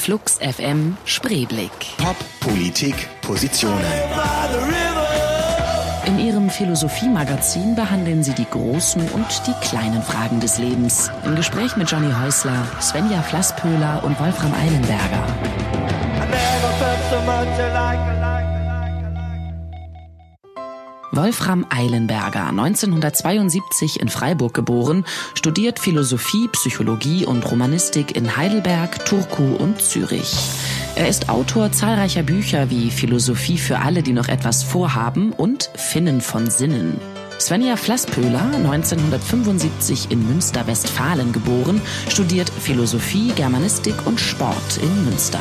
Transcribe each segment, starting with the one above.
Flux FM Spreeblick. Pop, Politik, Positionen. In ihrem Philosophie-Magazin behandeln sie die großen und die kleinen Fragen des Lebens. Im Gespräch mit Johnny Häusler, Svenja Flasspöhler und Wolfram Eilenberger. Wolfram Eilenberger, 1972 in Freiburg geboren, studiert Philosophie, Psychologie und Romanistik in Heidelberg, Turku und Zürich. Er ist Autor zahlreicher Bücher wie Philosophie für alle, die noch etwas vorhaben und Finnen von Sinnen. Svenja Flasspöhler, 1975 in Münster-Westfalen geboren, studiert Philosophie, Germanistik und Sport in Münster.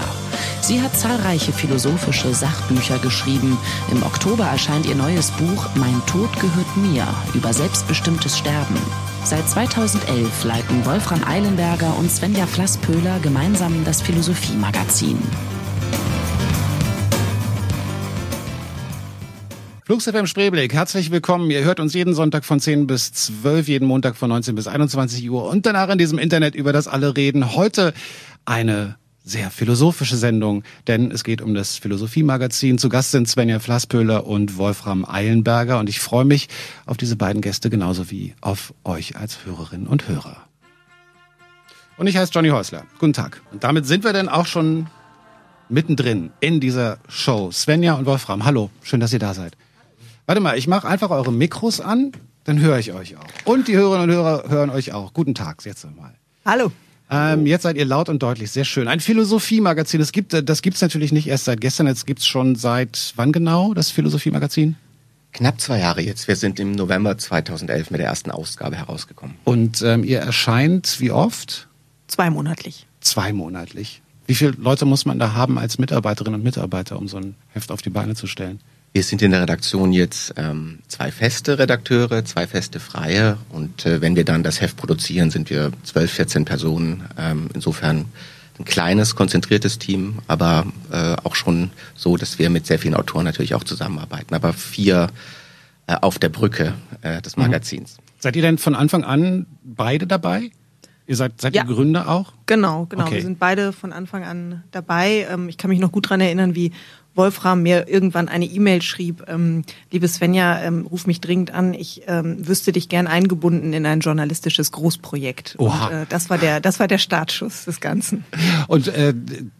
Sie hat zahlreiche philosophische Sachbücher geschrieben. Im Oktober erscheint ihr neues Buch Mein Tod gehört mir über selbstbestimmtes Sterben. Seit 2011 leiten Wolfram Eilenberger und Svenja Flasspöhler gemeinsam das Philosophie-Magazin. Flux FM Spreeblick, herzlich willkommen. Ihr hört uns jeden Sonntag von 10 bis 12, jeden Montag von 19 bis 21 Uhr und danach in diesem Internet, über das alle reden. Heute eine sehr philosophische Sendung, denn es geht um das Philosophie-Magazin. Zu Gast sind Svenja Flasspöhler und Wolfram Eilenberger und ich freue mich auf diese beiden Gäste genauso wie auf euch als Hörerinnen und Hörer. Und ich heiße Johnny Häusler. Guten Tag. Und damit sind wir dann auch schon mittendrin in dieser Show. Svenja und Wolfram, hallo, schön, dass ihr da seid. Warte mal, ich mache einfach eure Mikros an, dann höre ich euch auch. Und die Hörerinnen und Hörer hören euch auch. Guten Tag, jetzt mal. Hallo. Ähm, jetzt seid ihr laut und deutlich, sehr schön. Ein Philosophie-Magazin, das gibt das gibt's natürlich nicht erst seit gestern, jetzt gibt's schon seit wann genau, das Philosophie-Magazin? Knapp zwei Jahre jetzt. Wir sind im November 2011 mit der ersten Ausgabe herausgekommen. Und ähm, ihr erscheint wie oft? Zweimonatlich. Zweimonatlich. Wie viele Leute muss man da haben als Mitarbeiterinnen und Mitarbeiter, um so ein Heft auf die Beine zu stellen? Wir sind in der Redaktion jetzt ähm, zwei feste Redakteure, zwei feste Freie und äh, wenn wir dann das Heft produzieren, sind wir 12, 14 Personen. Ähm, insofern ein kleines, konzentriertes Team, aber äh, auch schon so, dass wir mit sehr vielen Autoren natürlich auch zusammenarbeiten. Aber vier äh, auf der Brücke äh, des Magazins. Mhm. Seid ihr denn von Anfang an beide dabei? Ihr seid, seid Ja. ihr Gründer auch? Genau, genau. Okay. Wir sind beide von Anfang an dabei. Ähm, Ich kann mich noch gut dran erinnern, wie Wolfram mir irgendwann eine E-Mail schrieb, ähm, liebe Svenja, ähm, ruf mich dringend an, ich ähm, wüsste dich gern eingebunden in ein journalistisches Großprojekt. Oha. Und äh, das war der, das war der Startschuss des Ganzen. Und äh,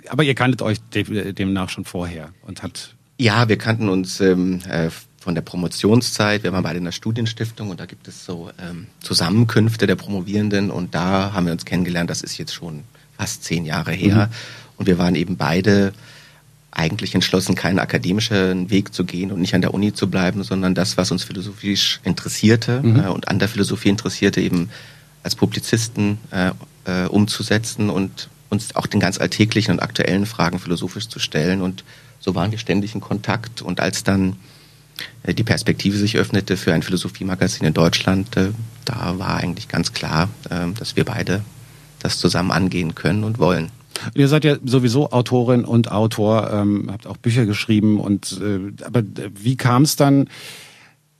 aber ihr kanntet euch de demnach schon vorher und habt Ja, wir kannten uns ähm, äh, von der Promotionszeit. Wir waren beide in der Studienstiftung und da gibt es so ähm, Zusammenkünfte der Promovierenden und da haben wir uns kennengelernt. Das ist jetzt schon fast zehn Jahre her. Und wir waren eben beide eigentlich entschlossen, keinen akademischen Weg zu gehen und nicht an der Uni zu bleiben, sondern das, was uns philosophisch interessierte äh, und an der Philosophie interessierte, eben als Publizisten äh, äh, umzusetzen und uns auch den ganz alltäglichen und aktuellen Fragen philosophisch zu stellen. Und so waren wir ständig in Kontakt. Und als dann äh, die Perspektive sich öffnete für ein Philosophiemagazin in Deutschland, äh, da war eigentlich ganz klar, dass wir beide das zusammen angehen können und wollen. Ihr seid ja sowieso Autorin und Autor, ähm, habt auch Bücher geschrieben und äh, aber äh, wie kam es dann?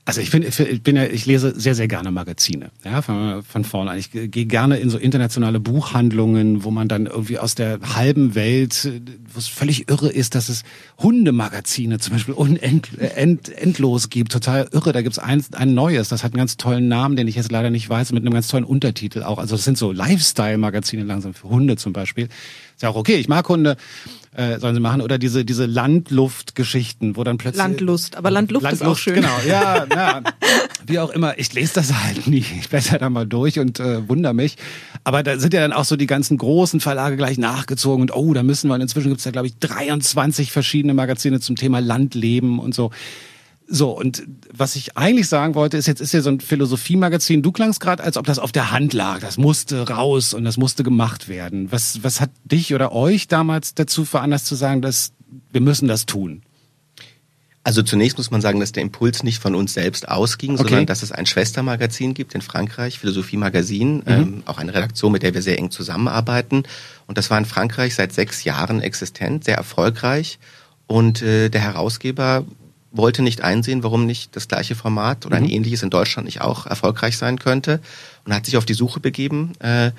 Also ich bin, ich bin ja, ich lese sehr, sehr gerne Magazine, ja, von, von vorne an. Ich gehe gerne in so internationale Buchhandlungen, wo man dann irgendwie aus der halben Welt, wo es völlig irre ist, dass es Hundemagazine zum Beispiel unend, end, endlos gibt. Total irre. Da gibt's ein, ein neues, das hat einen ganz tollen Namen, den ich jetzt leider nicht weiß, mit einem ganz tollen Untertitel auch. Also das sind so Lifestyle-Magazine langsam für Hunde zum Beispiel. Ist ja auch okay, ich mag Hunde, äh, sollen sie machen. Oder diese, diese Landluft-Geschichten, wo dann plötzlich... Landlust, aber Landluft, ist auch schön. Genau, ja, ja. Wie auch immer, ich lese das halt nie. Ich blätter da mal durch und äh, wundere mich. Aber da sind ja dann auch so die ganzen großen Verlage gleich nachgezogen und oh, da müssen wir. Und inzwischen gibt's ja, glaube ich, 23 verschiedene Magazine zum Thema Landleben und so. So, und was ich eigentlich sagen wollte, ist, jetzt ist ja so ein Philosophiemagazin. Du klangst gerade, als ob das auf der Hand lag. Das musste raus und das musste gemacht werden. Was, was hat dich oder euch damals dazu veranlasst zu sagen, dass wir müssen das tun? Also zunächst muss man sagen, dass der Impuls nicht von uns selbst ausging, Okay. sondern dass es ein Schwestermagazin gibt in Frankreich, Philosophie Magazin, ähm, auch eine Redaktion, mit der wir sehr eng zusammenarbeiten. Und das war in Frankreich seit sechs Jahren existent, sehr erfolgreich. Und äh, der Herausgeber wollte nicht einsehen, warum nicht das gleiche Format oder ein ähnliches in Deutschland nicht auch erfolgreich sein könnte und hat sich auf die Suche begeben. Äh,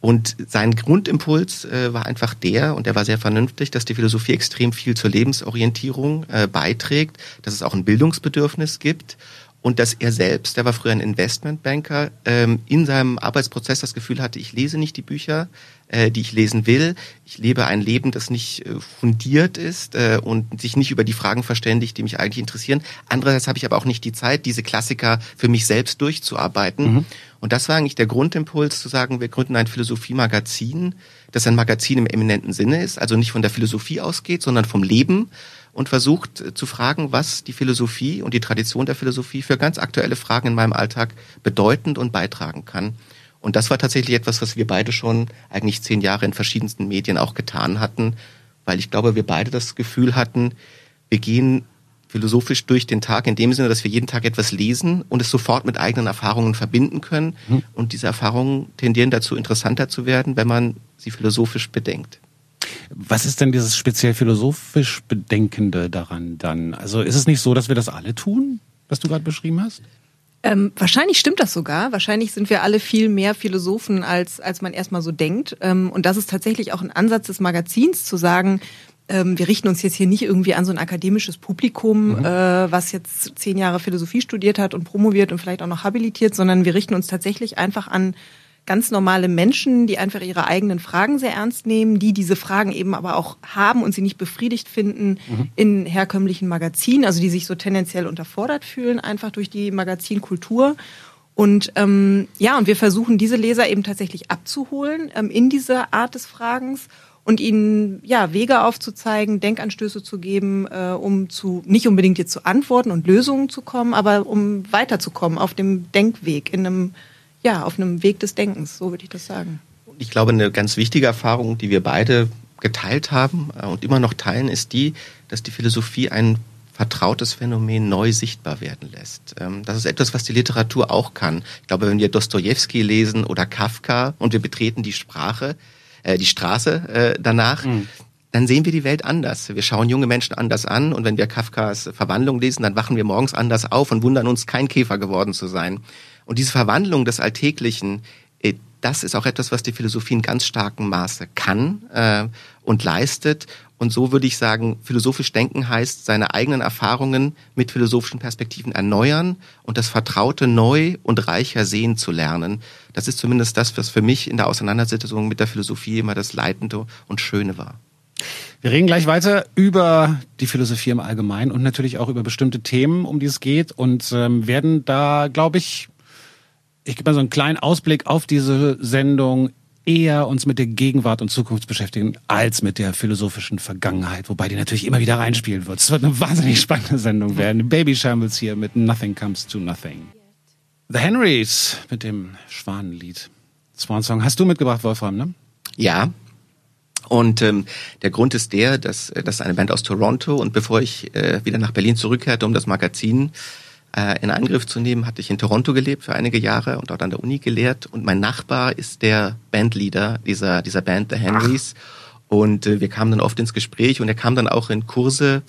Und sein Grundimpuls äh, war einfach der, und der war sehr vernünftig, dass die Philosophie extrem viel zur Lebensorientierung äh, beiträgt, dass es auch ein Bildungsbedürfnis gibt und dass er selbst, der war früher ein Investmentbanker, ähm, in seinem Arbeitsprozess das Gefühl hatte, ich lese nicht die Bücher, äh, die ich lesen will. Ich lebe ein Leben, das nicht äh, fundiert ist äh, und sich nicht über die Fragen verständigt, die mich eigentlich interessieren. Andererseits habe ich aber auch nicht die Zeit, diese Klassiker für mich selbst durchzuarbeiten. Mhm. Und das war eigentlich der Grundimpuls zu sagen, wir gründen ein Philosophie-Magazin, das ein Magazin im eminenten Sinne ist, also nicht von der Philosophie ausgeht, sondern vom Leben und versucht zu fragen, was die Philosophie und die Tradition der Philosophie für ganz aktuelle Fragen in meinem Alltag bedeutend und beitragen kann. Und das war tatsächlich etwas, was wir beide schon eigentlich zehn Jahre in verschiedensten Medien auch getan hatten, weil ich glaube, wir beide das Gefühl hatten, wir gehen philosophisch durch den Tag in dem Sinne, dass wir jeden Tag etwas lesen und es sofort mit eigenen Erfahrungen verbinden können. Mhm. Und diese Erfahrungen tendieren dazu, interessanter zu werden, wenn man sie philosophisch bedenkt. Was ist denn dieses speziell philosophisch Bedenkende daran dann? Also ist es nicht so, dass wir das alle tun, was du gerade beschrieben hast? Ähm, wahrscheinlich stimmt das sogar. Wahrscheinlich sind wir alle viel mehr Philosophen, als, als man erstmal so denkt. Ähm, und das ist tatsächlich auch ein Ansatz des Magazins, zu sagen, ähm, wir richten uns jetzt hier nicht irgendwie an so ein akademisches Publikum, mhm. äh, was jetzt zehn Jahre Philosophie studiert hat und promoviert und vielleicht auch noch habilitiert, sondern wir richten uns tatsächlich einfach an ganz normale Menschen, die einfach ihre eigenen Fragen sehr ernst nehmen, die diese Fragen eben aber auch haben und sie nicht befriedigt finden mhm. in herkömmlichen Magazinen, also die sich so tendenziell unterfordert fühlen, einfach durch die Magazinkultur. Und ähm, ja, und wir versuchen diese Leser eben tatsächlich abzuholen ähm, in dieser Art des Fragens und ihnen ja Wege aufzuzeigen, Denkanstöße zu geben, äh, um zu nicht unbedingt jetzt zu Antworten und Lösungen zu kommen, aber um weiterzukommen auf dem Denkweg in einem ja, auf einem Weg des Denkens, so würde ich das sagen. Ich glaube, eine ganz wichtige Erfahrung, die wir beide geteilt haben äh, und immer noch teilen, ist die, dass die Philosophie ein vertrautes Phänomen neu sichtbar werden lässt. Ähm, das ist etwas, was die Literatur auch kann. Ich glaube, wenn wir Dostoevsky lesen oder Kafka und wir betreten die Sprache, äh, die Straße äh, danach, mhm. dann sehen wir die Welt anders. Wir schauen junge Menschen anders an und wenn wir Kafkas Verwandlung lesen, dann wachen wir morgens anders auf und wundern uns, kein Käfer geworden zu sein. Und diese Verwandlung des Alltäglichen, äh, das ist auch etwas, was die Philosophie in ganz starkem Maße kann äh, und leistet. Und so würde ich sagen, philosophisch denken heißt, seine eigenen Erfahrungen mit philosophischen Perspektiven erneuern und das Vertraute neu und reicher sehen zu lernen. Das ist zumindest das, was für mich in der Auseinandersetzung mit der Philosophie immer das Leitende und Schöne war. Wir reden gleich weiter über die Philosophie im Allgemeinen und natürlich auch über bestimmte Themen, um die es geht und ähm, werden da, glaube ich, ich gebe mal so einen kleinen Ausblick auf diese Sendung eher uns mit der Gegenwart und Zukunft beschäftigen, als mit der philosophischen Vergangenheit, wobei die natürlich immer wieder reinspielen wird. Es wird eine wahnsinnig spannende Sendung werden. Baby Shambles hier mit Nothing Comes to Nothing. The Henrys mit dem Schwanenlied. Swan Song. Hast du mitgebracht, Wolfram, ne? Ja. Und ähm, der Grund ist der, dass äh, das eine Band aus Toronto und bevor ich äh, wieder nach Berlin zurückkehrte, um das Magazin äh, in Angriff zu nehmen, hatte ich in Toronto gelebt für einige Jahre und dort an der Uni gelehrt. Und mein Nachbar ist der Bandleader dieser, dieser Band, The Henrys. Und äh, wir kamen dann oft ins Gespräch und er kam dann auch in Kurse,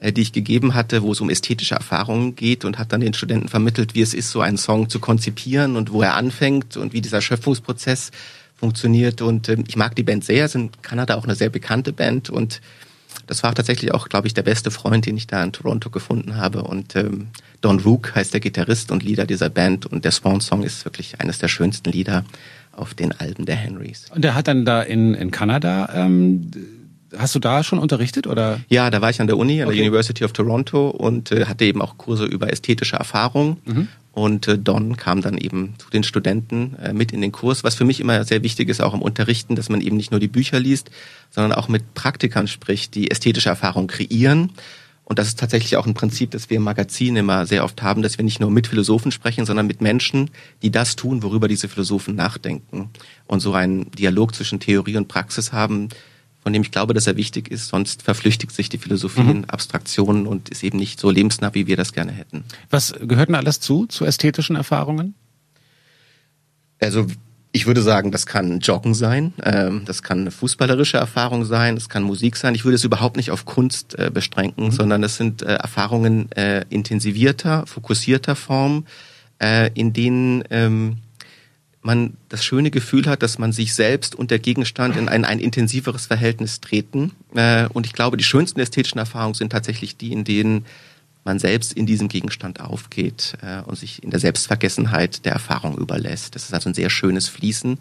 äh, die ich gegeben hatte, wo es um ästhetische Erfahrungen geht und hat dann den Studenten vermittelt, wie es ist, so einen Song zu konzipieren und wo er anfängt und wie dieser Schöpfungsprozess funktioniert. Und äh, ich mag die Band sehr, sind in Kanada auch eine sehr bekannte Band und das war tatsächlich auch, glaube ich, der beste Freund, den ich da in Toronto gefunden habe. Und ähm, Don Rook heißt der Gitarrist und Leader dieser Band und der Swan Song ist wirklich eines der schönsten Lieder auf den Alben der Henrys. Und der hat dann da in, in Kanada, ähm, hast du da schon unterrichtet oder? Ja, da war ich an der Uni, an okay. der University of Toronto und äh, hatte eben auch Kurse über ästhetische Erfahrung. Mhm. Und äh, Don kam dann eben zu den Studenten äh, mit in den Kurs, was für mich immer sehr wichtig ist, auch im Unterrichten, dass man eben nicht nur die Bücher liest, sondern auch mit Praktikern spricht, die ästhetische Erfahrung kreieren und das ist tatsächlich auch ein Prinzip, das wir im Magazin immer sehr oft haben, dass wir nicht nur mit Philosophen sprechen, sondern mit Menschen, die das tun, worüber diese Philosophen nachdenken. Und so einen Dialog zwischen Theorie und Praxis haben, von dem ich glaube, dass er wichtig ist. Sonst verflüchtigt sich die Philosophie mhm. in Abstraktionen und ist eben nicht so lebensnah, wie wir das gerne hätten. Was gehört denn alles zu, zu ästhetischen Erfahrungen? Also ich würde sagen, das kann Joggen sein, ähm, das kann eine fußballerische Erfahrung sein, das kann Musik sein. Ich würde es überhaupt nicht auf Kunst äh, beschränken, mhm. sondern es sind äh, Erfahrungen äh, intensivierter, fokussierter Form, äh, in denen ähm, man das schöne Gefühl hat, dass man sich selbst und der Gegenstand in ein, ein intensiveres Verhältnis treten. Äh, und ich glaube, die schönsten ästhetischen Erfahrungen sind tatsächlich die, in denen man selbst in diesem Gegenstand aufgeht äh, und sich in der Selbstvergessenheit der Erfahrung überlässt. Das ist also ein sehr schönes Fließen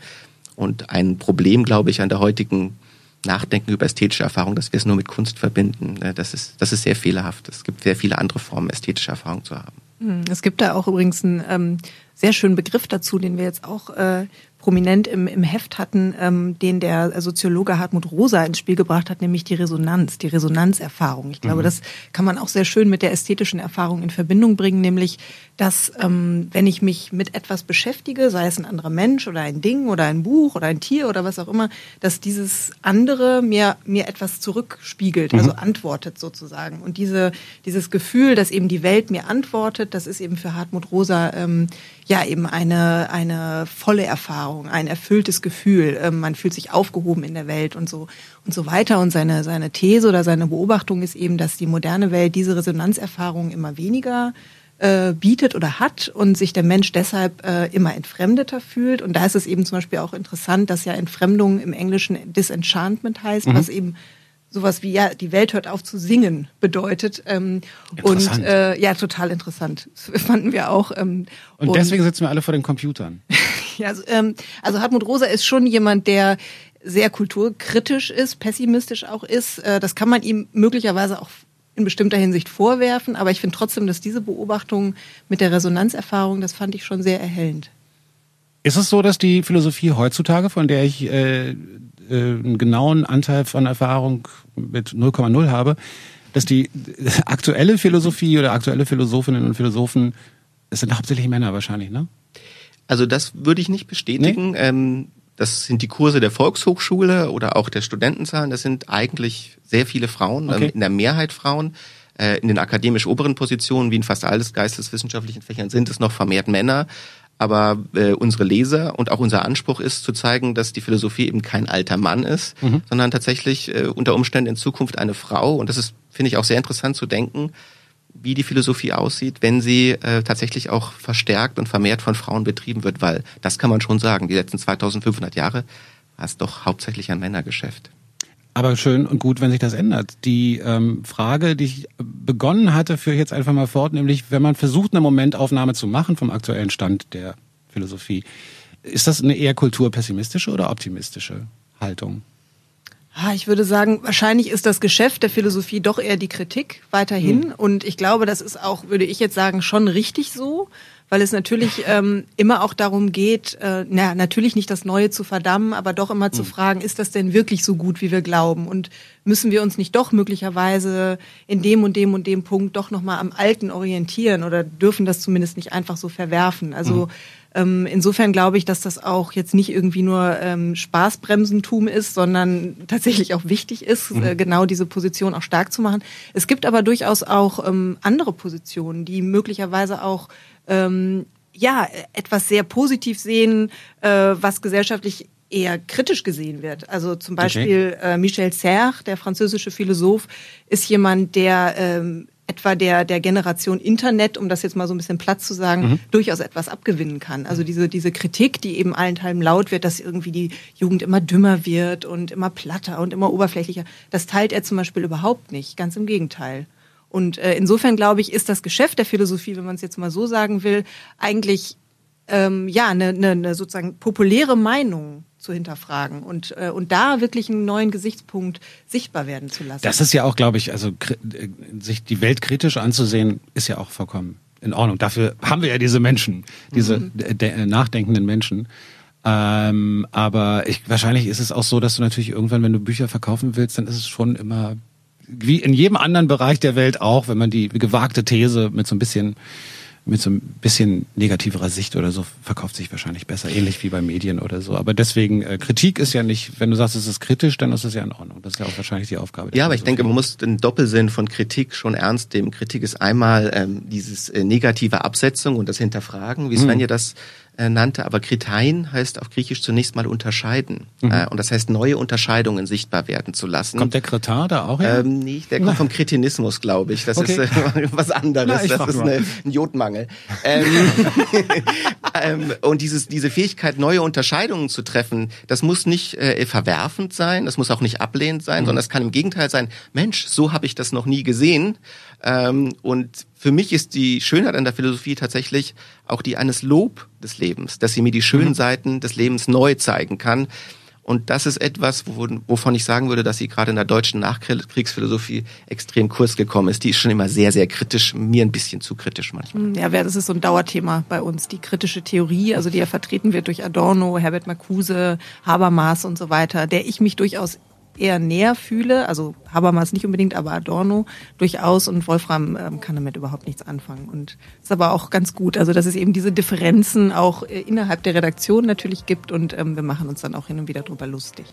und ein Problem, glaube ich, an der heutigen Nachdenken über ästhetische Erfahrung, dass wir es nur mit Kunst verbinden. Äh, das ist, das ist sehr fehlerhaft. Es gibt sehr viele andere Formen, ästhetische Erfahrung zu haben. Hm, es gibt da auch übrigens einen ähm, sehr schönen Begriff dazu, den wir jetzt auch äh, prominent im, im Heft hatten, ähm, den der Soziologe Hartmut Rosa ins Spiel gebracht hat, nämlich die Resonanz, die Resonanzerfahrung. Ich glaube, mhm. das kann man auch sehr schön mit der ästhetischen Erfahrung in Verbindung bringen, nämlich, dass ähm, wenn ich mich mit etwas beschäftige, sei es ein anderer Mensch oder ein Ding oder ein Buch oder ein Tier oder was auch immer, dass dieses andere mir, mir etwas zurückspiegelt, also mhm. also antwortet sozusagen. Und diese, dieses Gefühl, dass eben die Welt mir antwortet, das ist eben für Hartmut Rosa ähm, ja eben eine, eine volle Erfahrung, ein erfülltes Gefühl. Ähm, man fühlt sich aufgehoben in der Welt und so und so weiter. Und seine, seine These oder seine Beobachtung ist eben, dass die moderne Welt diese Resonanzerfahrung immer weniger äh, bietet oder hat und sich der Mensch deshalb äh, immer entfremdeter fühlt. Und da ist es eben zum Beispiel auch interessant, dass ja Entfremdung im Englischen Disenchantment heißt, mhm. was eben sowas wie, ja, die Welt hört auf zu singen bedeutet. Ähm, und äh, ja, total interessant. Das fanden wir auch. Ähm, und, und deswegen sitzen wir alle vor den Computern. ja, also, ähm, also Hartmut Rosa ist schon jemand, der sehr kulturkritisch ist, pessimistisch auch ist. Äh, das kann man ihm möglicherweise auch in bestimmter Hinsicht vorwerfen, aber ich finde trotzdem, dass diese Beobachtung mit der Resonanzerfahrung, das fand ich schon sehr erhellend. Ist es so, dass die Philosophie heutzutage, von der ich äh, äh, einen genauen Anteil von Erfahrung mit 0,0 habe, dass die aktuelle Philosophie oder aktuelle Philosophinnen und Philosophen, es sind hauptsächlich Männer wahrscheinlich, ne? Also das würde ich nicht bestätigen. Nee? Ähm, das sind die Kurse der Volkshochschule oder auch der Studentenzahlen. Das sind eigentlich sehr viele Frauen, ähm, okay. in der Mehrheit Frauen. Äh, in den akademisch oberen Positionen, wie in fast alles geisteswissenschaftlichen Fächern, sind es noch vermehrt Männer. Aber äh, unsere Leser und auch unser Anspruch ist zu zeigen, dass die Philosophie eben kein alter Mann ist, mhm. sondern tatsächlich äh, unter Umständen in Zukunft eine Frau. Und das ist, finde ich, auch sehr interessant zu denken, wie die Philosophie aussieht, wenn sie äh, tatsächlich auch verstärkt und vermehrt von Frauen betrieben wird, weil das kann man schon sagen, die letzten 2500 Jahre war es doch hauptsächlich ein Männergeschäft. Aber schön und gut, wenn sich das ändert. Die ähm, Frage, die ich begonnen hatte, führe ich jetzt einfach mal fort, nämlich wenn man versucht, eine Momentaufnahme zu machen vom aktuellen Stand der Philosophie, ist das eine eher kulturpessimistische oder optimistische Haltung? Ich würde sagen, wahrscheinlich ist das Geschäft der Philosophie doch eher die Kritik weiterhin. Hm. Und ich glaube, das ist auch, würde ich jetzt sagen, schon richtig so weil es natürlich ähm, immer auch darum geht, äh, na, natürlich nicht das Neue zu verdammen, aber doch immer zu mhm. fragen, ist das denn wirklich so gut, wie wir glauben? Und müssen wir uns nicht doch möglicherweise in dem und dem und dem Punkt doch nochmal am Alten orientieren oder dürfen das zumindest nicht einfach so verwerfen? Also mhm. Ähm, insofern glaube ich, dass das auch jetzt nicht irgendwie nur ähm, Spaßbremsentum ist, sondern tatsächlich auch wichtig ist, mhm. äh, genau diese Position auch stark zu machen. Es gibt aber durchaus auch ähm, andere Positionen, die möglicherweise auch ähm, ja etwas sehr positiv sehen, äh, was gesellschaftlich eher kritisch gesehen wird. Also zum Beispiel okay. äh, Michel Serres, der französische Philosoph, ist jemand, der ähm, etwa der, der Generation Internet, um das jetzt mal so ein bisschen platt zu sagen, mhm. durchaus etwas abgewinnen kann. Also diese, diese Kritik, die eben allenthalben laut wird, dass irgendwie die Jugend immer dümmer wird und immer platter und immer oberflächlicher, das teilt er zum Beispiel überhaupt nicht. Ganz im Gegenteil. Und äh, insofern glaube ich, ist das Geschäft der Philosophie, wenn man es jetzt mal so sagen will, eigentlich ähm, ja eine, eine, eine sozusagen populäre Meinung zu hinterfragen und äh, und da wirklich einen neuen Gesichtspunkt sichtbar werden zu lassen. Das ist ja auch, glaube ich, also äh, sich die Welt kritisch anzusehen, ist ja auch vollkommen in Ordnung. Dafür haben wir ja diese Menschen, diese mhm. nachdenkenden Menschen. Ähm, aber ich, wahrscheinlich ist es auch so, dass du natürlich irgendwann, wenn du Bücher verkaufen willst, dann ist es schon immer wie in jedem anderen Bereich der Welt auch, wenn man die gewagte These mit so ein bisschen mit so ein bisschen negativerer Sicht oder so verkauft sich wahrscheinlich besser, ähnlich wie bei Medien oder so. Aber deswegen, äh, Kritik ist ja nicht, wenn du sagst, es ist kritisch, dann ist es ja in Ordnung. Das ist ja auch wahrscheinlich die Aufgabe. Ja, aber ich denke, man muss den Doppelsinn von Kritik schon ernst nehmen. Kritik ist einmal ähm, dieses äh, negative Absetzung und das Hinterfragen, wie Svenja hm. das äh, nannte, aber Kritein heißt auf Griechisch zunächst mal unterscheiden. Mhm. Äh, und das heißt, neue Unterscheidungen sichtbar werden zu lassen. Kommt der Kretin da auch her? Ähm, nee, der kommt vom Kretinismus, glaube ich. Das okay. ist äh, was anderes. Na, das ist eine, ein Jodmangel. ähm, ähm, und dieses, diese Fähigkeit, neue Unterscheidungen zu treffen, das muss nicht äh, verwerfend sein, das muss auch nicht ablehnend sein, mhm. sondern es kann im Gegenteil sein, Mensch, so habe ich das noch nie gesehen. Ähm, und für mich ist die Schönheit an der Philosophie tatsächlich auch die eines Lob des Lebens, dass sie mir die schönen mhm. Seiten des Lebens neu zeigen kann. Und das ist etwas, wovon ich sagen würde, dass sie gerade in der deutschen Nachkriegsphilosophie extrem kurz gekommen ist. Die ist schon immer sehr, sehr kritisch, mir ein bisschen zu kritisch manchmal. Hm, ja, das ist so ein Dauerthema bei uns. Die kritische Theorie, also die ja vertreten wird durch Adorno, Herbert Marcuse, Habermas und so weiter, der ich mich durchaus eher näher fühle, also Habermas nicht unbedingt, aber Adorno durchaus und Wolfram ähm, kann damit überhaupt nichts anfangen. Und ist aber auch ganz gut, also dass es eben diese Differenzen auch äh, innerhalb der Redaktion natürlich gibt und ähm, wir machen uns dann auch hin und wieder drüber lustig.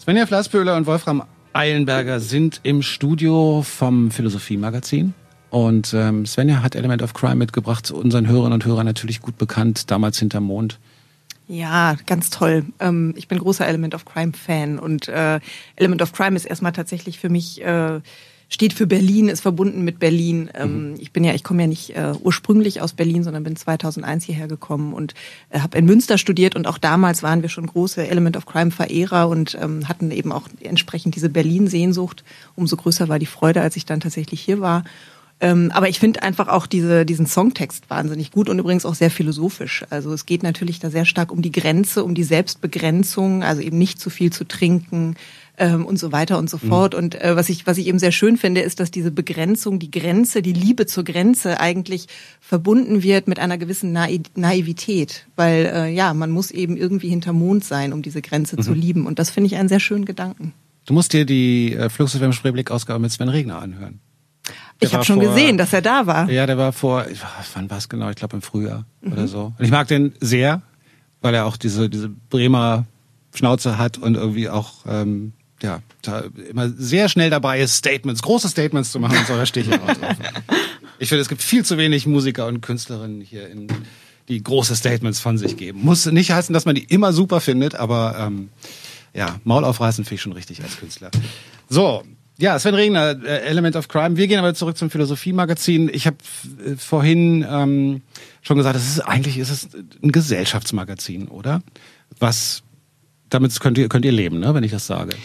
Svenja Flassböhler und Wolfram Eilenberger sind im Studio vom Philosophie-Magazin. Und ähm, Svenja hat Element of Crime mitgebracht, zu unseren Hörern und Hörern natürlich gut bekannt, damals hinterm Mond. Ja, ganz toll. Ähm, ich bin großer Element of Crime Fan und äh, Element of Crime ist erstmal tatsächlich für mich äh, steht für Berlin, ist verbunden mit Berlin. Ähm, mhm. Ich bin ja, ich komme ja nicht äh, ursprünglich aus Berlin, sondern bin 2001 hierher gekommen und äh, habe in Münster studiert und auch damals waren wir schon große Element of Crime Verehrer und ähm, hatten eben auch entsprechend diese Berlin Sehnsucht. Umso größer war die Freude, als ich dann tatsächlich hier war. Ähm, aber ich finde einfach auch diese, diesen Songtext wahnsinnig gut und übrigens auch sehr philosophisch. Also es geht natürlich da sehr stark um die Grenze, um die Selbstbegrenzung, also eben nicht zu viel zu trinken ähm, und so weiter und so mhm. fort. Und äh, was ich was ich eben sehr schön finde, ist, dass diese Begrenzung, die Grenze, die Liebe zur Grenze eigentlich verbunden wird mit einer gewissen Naiv Naivität, weil äh, ja man muss eben irgendwie hinter Mond sein, um diese Grenze mhm. zu lieben. Und das finde ich einen sehr schönen Gedanken. Du musst dir die äh, Fluxus Spreeblick Ausgabe mit Sven Regner anhören. Der ich habe schon vor, gesehen, dass er da war. Ja, der war vor, wann war es genau? Ich glaube im Frühjahr mhm. oder so. Und ich mag den sehr, weil er auch diese, diese Bremer Schnauze hat und irgendwie auch ähm, ja, immer sehr schnell dabei ist, Statements, große Statements zu machen und so, da stehe ich auch drauf. Ich finde, es gibt viel zu wenig Musiker und Künstlerinnen hier, in, die große Statements von sich geben. Muss nicht heißen, dass man die immer super findet, aber ähm, ja, Maul aufreißen finde ich schon richtig als Künstler. So, ja, Sven Regner, äh, Element of Crime. Wir gehen aber zurück zum Philosophie-Magazin. Ich habe äh, vorhin ähm, schon gesagt, das ist eigentlich ist es ein Gesellschaftsmagazin, oder? Was damit könnt ihr könnt ihr leben, ne, wenn ich das sage.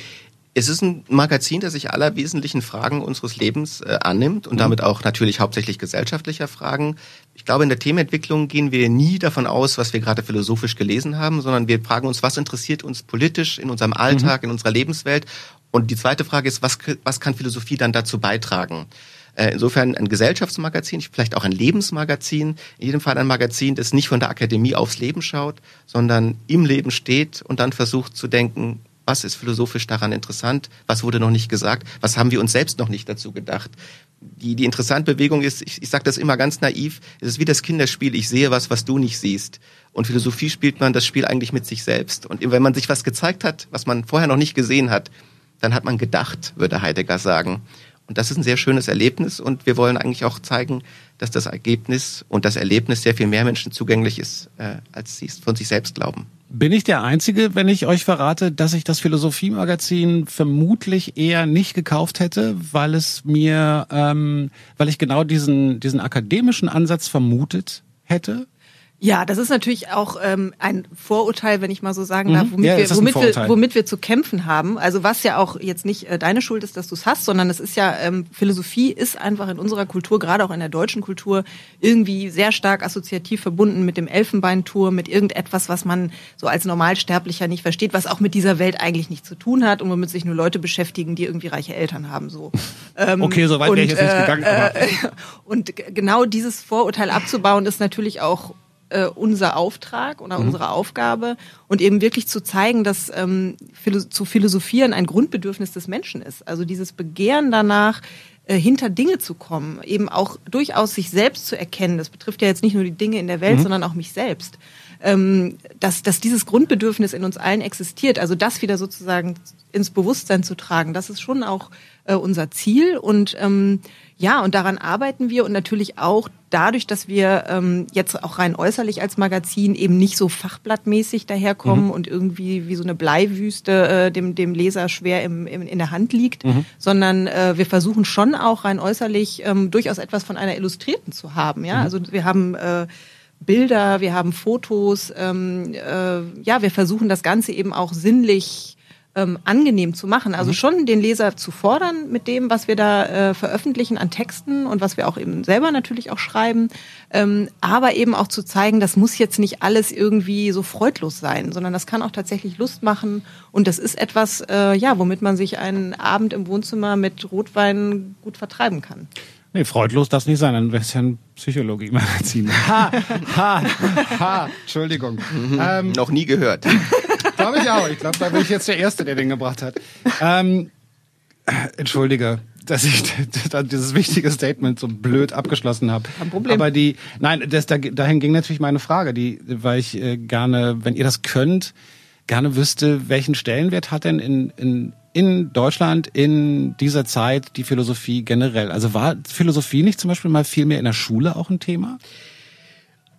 Es ist ein Magazin, das sich aller wesentlichen Fragen unseres Lebens äh, annimmt und mhm. damit auch natürlich hauptsächlich gesellschaftlicher Fragen. Ich glaube, in der Themenentwicklung gehen wir nie davon aus, was wir gerade philosophisch gelesen haben, sondern wir fragen uns, was interessiert uns politisch in unserem Alltag, mhm. in unserer Lebenswelt. Und die zweite Frage ist, was, was kann Philosophie dann dazu beitragen? Äh, insofern ein Gesellschaftsmagazin, vielleicht auch ein Lebensmagazin, in jedem Fall ein Magazin, das nicht von der Akademie aufs Leben schaut, sondern im Leben steht und dann versucht zu denken, was ist philosophisch daran interessant? Was wurde noch nicht gesagt? Was haben wir uns selbst noch nicht dazu gedacht? Die, die interessante Bewegung ist, ich, ich sage das immer ganz naiv, es ist wie das Kinderspiel, ich sehe was, was du nicht siehst. Und Philosophie spielt man das Spiel eigentlich mit sich selbst. Und wenn man sich was gezeigt hat, was man vorher noch nicht gesehen hat, dann hat man gedacht, würde Heidegger sagen. Und das ist ein sehr schönes Erlebnis und wir wollen eigentlich auch zeigen, dass das Ergebnis und das Erlebnis sehr viel mehr Menschen zugänglich ist, äh, als sie es von sich selbst glauben. Bin ich der Einzige, wenn ich euch verrate, dass ich das Philosophie-Magazin vermutlich eher nicht gekauft hätte, weil es mir, ähm, weil ich genau diesen, diesen akademischen Ansatz vermutet hätte? Ja, das ist natürlich auch ähm, ein Vorurteil, wenn ich mal so sagen darf, mhm. womit, ja, wir, womit, wir, womit wir zu kämpfen haben. Also was ja auch jetzt nicht äh, deine Schuld ist, dass du es hast, sondern es ist ja, ähm, Philosophie ist einfach in unserer Kultur, gerade auch in der deutschen Kultur, irgendwie sehr stark assoziativ verbunden mit dem Elfenbeinturm, mit irgendetwas, was man so als Normalsterblicher nicht versteht, was auch mit dieser Welt eigentlich nichts zu tun hat und womit sich nur Leute beschäftigen, die irgendwie reiche Eltern haben. So. Ähm, okay, so weit wäre ich jetzt nicht gegangen. Äh, und genau dieses Vorurteil abzubauen, ist natürlich auch äh, unser Auftrag oder mhm. unsere Aufgabe und eben wirklich zu zeigen, dass ähm, zu philosophieren ein Grundbedürfnis des Menschen ist. Also dieses Begehren danach, äh, hinter Dinge zu kommen, eben auch durchaus sich selbst zu erkennen. Das betrifft ja jetzt nicht nur die Dinge in der Welt, mhm. sondern auch mich selbst. Ähm, dass, dass dieses Grundbedürfnis in uns allen existiert, also das wieder sozusagen ins Bewusstsein zu tragen, das ist schon auch äh, unser Ziel und ähm, ja, und daran arbeiten wir und natürlich auch dadurch, dass wir ähm, jetzt auch rein äußerlich als Magazin eben nicht so fachblattmäßig daherkommen mhm. und irgendwie wie so eine Bleiwüste äh, dem, dem Leser schwer im, im, in der Hand liegt, mhm. sondern äh, wir versuchen schon auch rein äußerlich ähm, durchaus etwas von einer Illustrierten zu haben. Ja, mhm. also wir haben äh, Bilder, wir haben Fotos, ähm, äh, ja, wir versuchen das Ganze eben auch sinnlich ähm, angenehm zu machen. Also mhm. schon den Leser zu fordern mit dem, was wir da äh, veröffentlichen an Texten und was wir auch eben selber natürlich auch schreiben, ähm, aber eben auch zu zeigen, das muss jetzt nicht alles irgendwie so freudlos sein, sondern das kann auch tatsächlich Lust machen und das ist etwas, äh, ja, womit man sich einen Abend im Wohnzimmer mit Rotwein gut vertreiben kann. Nee, freudlos das nicht sein, dann wäre es ja ein Psychologie-Magazin. Ha, ha, ha, Entschuldigung. Mhm, ähm, noch nie gehört. Glaube ich auch. Ich glaube, da bin ich jetzt der Erste, der den gebracht hat. Ähm, entschuldige, dass ich dieses wichtige Statement so blöd abgeschlossen habe. Kein Problem. Aber die, nein, das, dahin ging natürlich meine Frage, die, weil ich äh, gerne, wenn ihr das könnt, gerne wüsste, welchen Stellenwert hat denn in, in in Deutschland in dieser Zeit die Philosophie generell? Also war Philosophie nicht zum Beispiel mal viel mehr in der Schule auch ein Thema?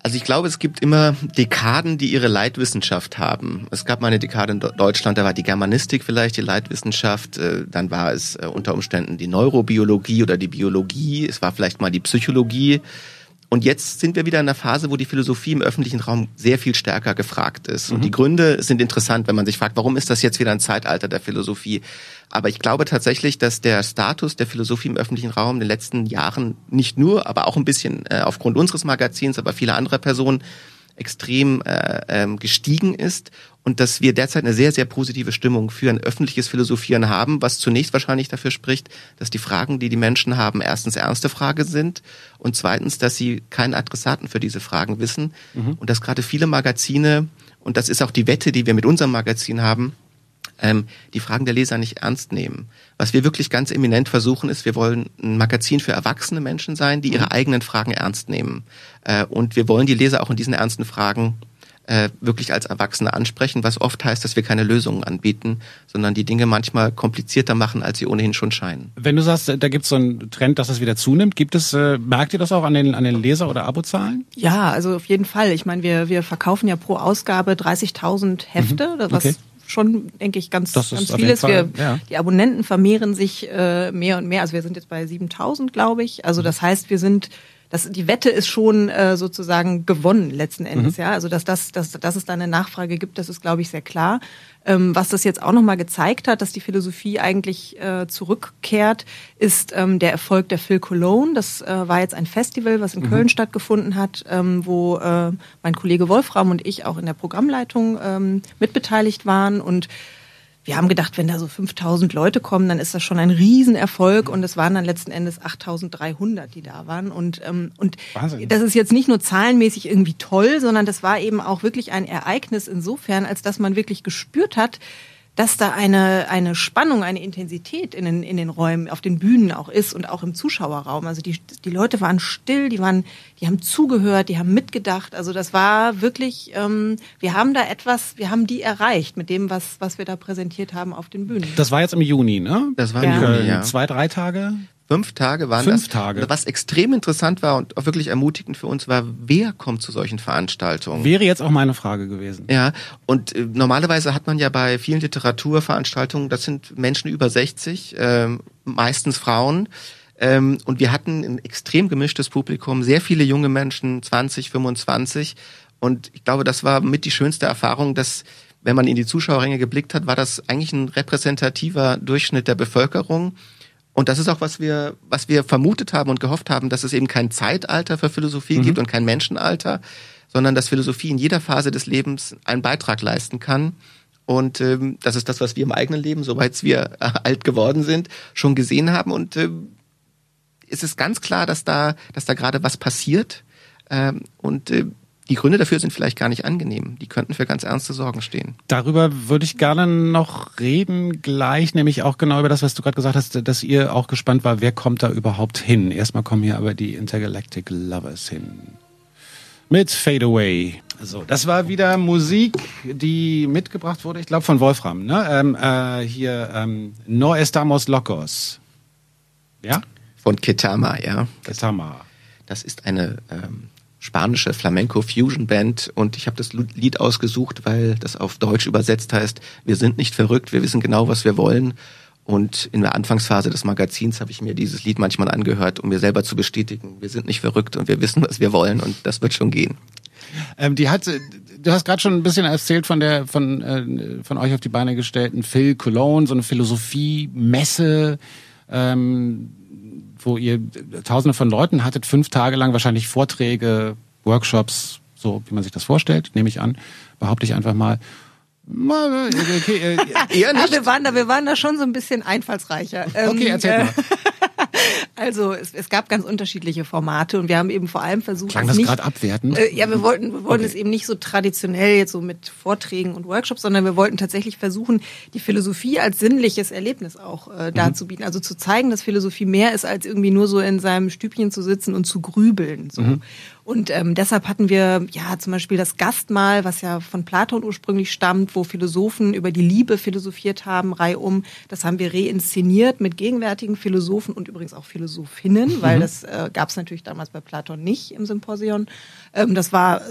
Also ich glaube, es gibt immer Dekaden, die ihre Leitwissenschaft haben. Es gab mal eine Dekade in Deutschland, da war die Germanistik vielleicht die Leitwissenschaft, äh, dann war es äh, unter Umständen die Neurobiologie oder die Biologie, es war vielleicht mal die Psychologie. Und jetzt sind wir wieder in einer Phase, wo die Philosophie im öffentlichen Raum sehr viel stärker gefragt ist. Und mhm. die Gründe sind interessant, wenn man sich fragt, warum ist das jetzt wieder ein Zeitalter der Philosophie? Aber ich glaube tatsächlich, dass der Status der Philosophie im öffentlichen Raum in den letzten Jahren nicht nur, aber auch ein bisschen äh, aufgrund unseres Magazins, aber vieler anderer Personen extrem äh, ähm, gestiegen ist und dass wir derzeit eine sehr, sehr positive Stimmung für ein öffentliches Philosophieren haben, was zunächst wahrscheinlich dafür spricht, dass die Fragen, die die Menschen haben, erstens ernste Fragen sind und zweitens, dass sie keinen Adressaten für diese Fragen wissen mhm. und dass gerade viele Magazine, und das ist auch die Wette, die wir mit unserem Magazin haben, ähm, die Fragen der Leser nicht ernst nehmen. Was wir wirklich ganz eminent versuchen, ist, wir wollen ein Magazin für erwachsene Menschen sein, die ihre mhm. eigenen Fragen ernst nehmen. Äh, und wir wollen die Leser auch in diesen ernsten Fragen äh, wirklich als Erwachsene ansprechen, was oft heißt, dass wir keine Lösungen anbieten, sondern die Dinge manchmal komplizierter machen, als sie ohnehin schon scheinen. Wenn du sagst, da gibt es so einen Trend, dass das wieder zunimmt, gibt es, äh, merkt ihr das auch an den, an den Leser- oder Abozahlen? Ja, also auf jeden Fall. Ich meine, wir, wir verkaufen ja pro Ausgabe 30.000 Hefte, mhm. was okay schon, denke ich, ganz, das ganz vieles. Wir, ja. Die Abonnenten vermehren sich äh, mehr und mehr. Also wir sind jetzt bei 7000, glaube ich. Also das heißt, wir sind das, die Wette ist schon äh, sozusagen gewonnen letzten Endes, mhm. ja. Also dass, das, dass, dass es da eine Nachfrage gibt, das ist, glaube ich, sehr klar. Ähm, was das jetzt auch nochmal gezeigt hat, dass die Philosophie eigentlich äh, zurückkehrt, ist ähm, der Erfolg der Phil Cologne. Das äh, war jetzt ein Festival, was in mhm. Köln stattgefunden hat, ähm, wo äh, mein Kollege Wolfram und ich auch in der Programmleitung ähm, mitbeteiligt waren und wir haben gedacht, wenn da so 5000 Leute kommen, dann ist das schon ein Riesenerfolg und es waren dann letzten Endes 8300, die da waren und ähm, und Wahnsinn. das ist jetzt nicht nur zahlenmäßig irgendwie toll, sondern das war eben auch wirklich ein Ereignis insofern, als dass man wirklich gespürt hat, dass da eine, eine Spannung, eine Intensität in den, in den Räumen, auf den Bühnen auch ist und auch im Zuschauerraum. Also die, die Leute waren still, die waren, die haben zugehört, die haben mitgedacht. Also das war wirklich, ähm, wir haben da etwas, wir haben die erreicht mit dem, was, was wir da präsentiert haben auf den Bühnen. Das war jetzt im Juni, ne? Das war im ja. Juni, ja. Zwei, drei Tage? Fünf Tage waren Fünf das. Tage. Was extrem interessant war und auch wirklich ermutigend für uns war, wer kommt zu solchen Veranstaltungen? Wäre jetzt auch meine Frage gewesen. Ja, und äh, normalerweise hat man ja bei vielen Literaturveranstaltungen, das sind Menschen über 60, äh, meistens Frauen. Ähm, und wir hatten ein extrem gemischtes Publikum, sehr viele junge Menschen, 20, 25. Und ich glaube, das war mit die schönste Erfahrung, dass wenn man in die Zuschauerränge geblickt hat, war das eigentlich ein repräsentativer Durchschnitt der Bevölkerung. Und das ist auch, was wir, was wir vermutet haben und gehofft haben, dass es eben kein Zeitalter für Philosophie mhm. gibt und kein Menschenalter, sondern dass Philosophie in jeder Phase des Lebens einen Beitrag leisten kann. Und ähm, das ist das, was wir im eigenen Leben, soweit wir äh, alt geworden sind, schon gesehen haben. Und äh, es ist ganz klar, dass da, dass da gerade was passiert. Ähm, und äh, die Gründe dafür sind vielleicht gar nicht angenehm. Die könnten für ganz ernste Sorgen stehen. Darüber würde ich gerne noch reden, gleich, nämlich auch genau über das, was du gerade gesagt hast, dass ihr auch gespannt war, wer kommt da überhaupt hin. Erstmal kommen hier aber die Intergalactic Lovers hin. Mit Fade Away. So, das war wieder Musik, die mitgebracht wurde, ich glaube von Wolfram. Ne? Ähm, äh, hier ähm, No Estamos Locos. Ja? Von Ketama, ja. Ketama. Das ist eine ähm, spanische Flamenco-Fusion-Band und ich habe das Lied ausgesucht, weil das auf Deutsch übersetzt heißt, wir sind nicht verrückt, wir wissen genau, was wir wollen. Und in der Anfangsphase des Magazins habe ich mir dieses Lied manchmal angehört, um mir selber zu bestätigen, wir sind nicht verrückt und wir wissen, was wir wollen und das wird schon gehen. Ähm, die hat, du hast gerade schon ein bisschen erzählt von der von äh, von euch auf die Beine gestellten Phil Cologne, so eine Philosophie-Messe, ähm, wo ihr Tausende von Leuten hattet, fünf Tage lang wahrscheinlich Vorträge, Workshops, so wie man sich das vorstellt, nehme ich an, behaupte ich einfach mal. Okay, äh, Eher nicht. Ja, wir waren da, wir waren da schon so ein bisschen einfallsreicher. Okay, erzähl mal. Also es, es gab ganz unterschiedliche Formate und wir haben eben vor allem versucht, Klang das gerade abwerten? Äh, ja, wir wollten, wir wollten okay. es eben nicht so traditionell jetzt so mit Vorträgen und Workshops, sondern wir wollten tatsächlich versuchen, die Philosophie als sinnliches Erlebnis auch äh, mhm. darzubieten. Also zu zeigen, dass Philosophie mehr ist als irgendwie nur so in seinem Stübchen zu sitzen und zu grübeln. So. Mhm. Und ähm, deshalb hatten wir ja zum Beispiel das Gastmahl, was ja von Platon ursprünglich stammt, wo Philosophen über die Liebe philosophiert haben, reihum. Das haben wir reinszeniert mit gegenwärtigen Philosophen und übrigens auch Philosophinnen, weil mhm. das äh, gab es natürlich damals bei Platon nicht im Symposion. Ähm, das war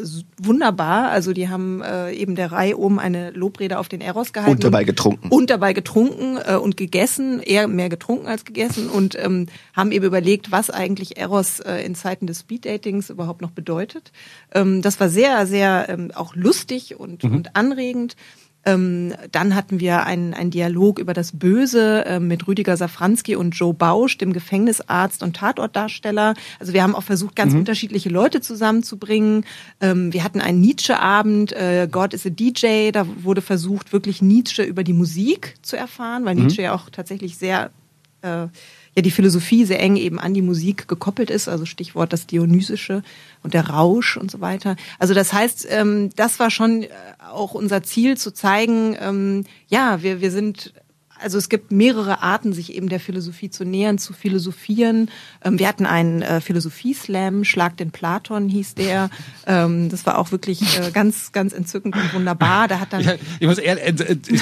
wunderbar. Also die haben äh, eben der Reihe um eine Lobrede auf den Eros gehalten. Und dabei getrunken. Und dabei getrunken äh, und gegessen, eher mehr getrunken als gegessen und ähm, haben eben überlegt, was eigentlich Eros äh, in Zeiten des Speeddatings überhaupt noch bedeutet. Ähm, das war sehr, sehr ähm, auch lustig und, mhm. und anregend. Ähm, dann hatten wir einen, einen Dialog über das Böse äh, mit Rüdiger Safranski und Joe Bausch, dem Gefängnisarzt und Tatortdarsteller. Also wir haben auch versucht, ganz mhm. unterschiedliche Leute zusammenzubringen. Ähm, wir hatten einen Nietzsche-Abend, äh, God is a DJ. Da wurde versucht, wirklich Nietzsche über die Musik zu erfahren, weil mhm. Nietzsche ja auch tatsächlich sehr äh, ja die Philosophie sehr eng eben an die Musik gekoppelt ist, also Stichwort das Dionysische und der Rausch und so weiter. Also das heißt, ähm, das war schon äh, auch unser Ziel zu zeigen, ähm, ja, wir, wir sind also es gibt mehrere Arten, sich eben der Philosophie zu nähern, zu philosophieren. Ähm, wir hatten einen äh, Philosophie-Slam, Schlag den Platon hieß der. Ähm, das war auch wirklich äh, ganz, ganz entzückend und wunderbar. Da hat dann. Ja, ich muss ehrlich,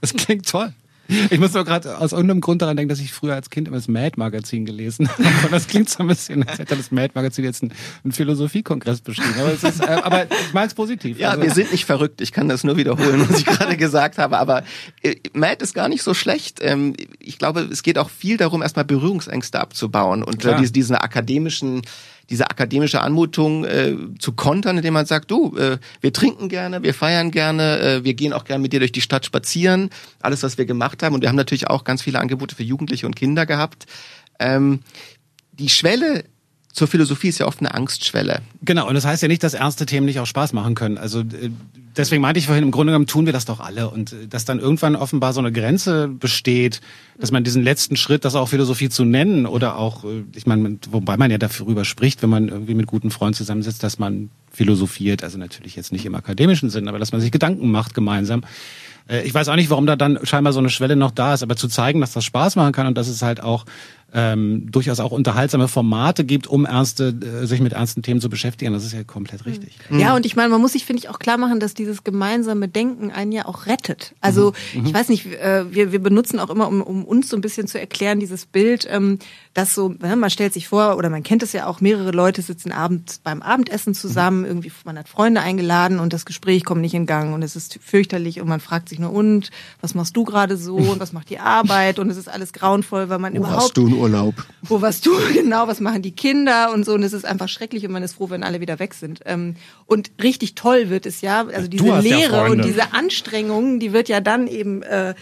das klingt toll. Ich muss nur gerade aus irgendeinem Grund daran denken, dass ich früher als Kind immer das Mad-Magazin gelesen habe. Und das klingt so ein bisschen, als hätte das Mad-Magazin jetzt einen, einen Philosophiekongress beschrieben. Aber, es ist, äh, aber ich meine es positiv. Ja, also. wir sind nicht verrückt. Ich kann das nur wiederholen, was ich gerade gesagt habe. Aber äh, Mad ist gar nicht so schlecht. Ähm, ich glaube, es geht auch viel darum, erstmal Berührungsängste abzubauen und äh, diese, diesen akademischen diese akademische Anmutung äh, zu kontern, indem man sagt, du, äh, wir trinken gerne, wir feiern gerne, äh, wir gehen auch gerne mit dir durch die Stadt spazieren, alles, was wir gemacht haben. Und wir haben natürlich auch ganz viele Angebote für Jugendliche und Kinder gehabt. Ähm, die Schwelle zur Philosophie ist ja oft eine Angstschwelle. Genau, und das heißt ja nicht, dass ernste Themen nicht auch Spaß machen können. Also äh, deswegen meinte ich vorhin, im Grunde genommen tun wir das doch alle. Und äh, dass dann irgendwann offenbar so eine Grenze besteht, dass man diesen letzten Schritt, das auch Philosophie zu nennen oder auch, äh, ich meine, wobei man ja darüber spricht, wenn man irgendwie mit guten Freunden zusammensitzt, dass man philosophiert, also natürlich jetzt nicht im akademischen Sinn, aber dass man sich Gedanken macht gemeinsam. Ich weiß auch nicht, warum da dann scheinbar so eine Schwelle noch da ist, aber zu zeigen, dass das Spaß machen kann und dass es halt auch ähm, durchaus auch unterhaltsame Formate gibt, um ernste, äh, sich mit ernsten Themen zu beschäftigen. Das ist ja komplett richtig. Mhm. Ja, und ich meine, man muss sich, finde ich, auch klar machen, dass dieses gemeinsame Denken einen ja auch rettet. Also mhm. ich weiß nicht, äh, wir, wir benutzen auch immer, um, um uns so ein bisschen zu erklären, dieses Bild, ähm, dass so, ne, man stellt sich vor, oder man kennt es ja auch, mehrere Leute sitzen abends beim Abendessen zusammen, mhm. irgendwie, man hat Freunde eingeladen und das Gespräch kommt nicht in Gang und es ist fürchterlich und man fragt sich nur, und, was machst du gerade so und was macht die Arbeit und es ist alles grauenvoll, weil man Wo überhaupt... Urlaub. Wo warst du genau? Was machen die Kinder und so? Und es ist einfach schrecklich und man ist froh, wenn alle wieder weg sind. Ähm, und richtig toll wird es ja, also diese Lehre ja und diese Anstrengung, die wird ja dann eben äh,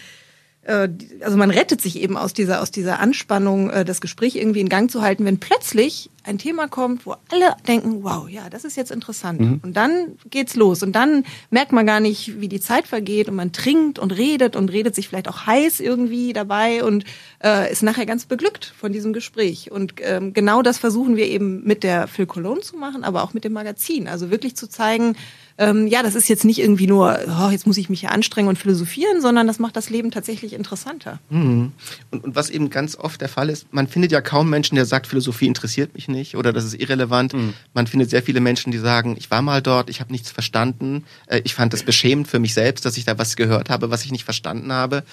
äh, also man rettet sich eben aus dieser, aus dieser Anspannung, äh, das Gespräch irgendwie in Gang zu halten, wenn plötzlich ein Thema kommt, wo alle denken, wow, ja, das ist jetzt interessant. Mhm. Und dann geht's los. Und dann merkt man gar nicht, wie die Zeit vergeht und man trinkt und redet und redet sich vielleicht auch heiß irgendwie dabei und äh, ist nachher ganz beglückt von diesem Gespräch. Und ähm, genau das versuchen wir eben mit der Phil Cologne zu machen, aber auch mit dem Magazin. Also wirklich zu zeigen, ähm, ja, das ist jetzt nicht irgendwie nur, oh, jetzt muss ich mich hier anstrengen und philosophieren, sondern das macht das Leben tatsächlich interessanter. Mhm. Und, und, was eben ganz oft der Fall ist, man findet ja kaum Menschen, der sagt, Philosophie interessiert mich nicht oder das ist irrelevant. Mhm. Man findet sehr viele Menschen, die sagen, ich war mal dort, ich habe nichts verstanden, äh, ich fand es beschämend für mich selbst, dass ich da was gehört habe, was ich nicht verstanden habe.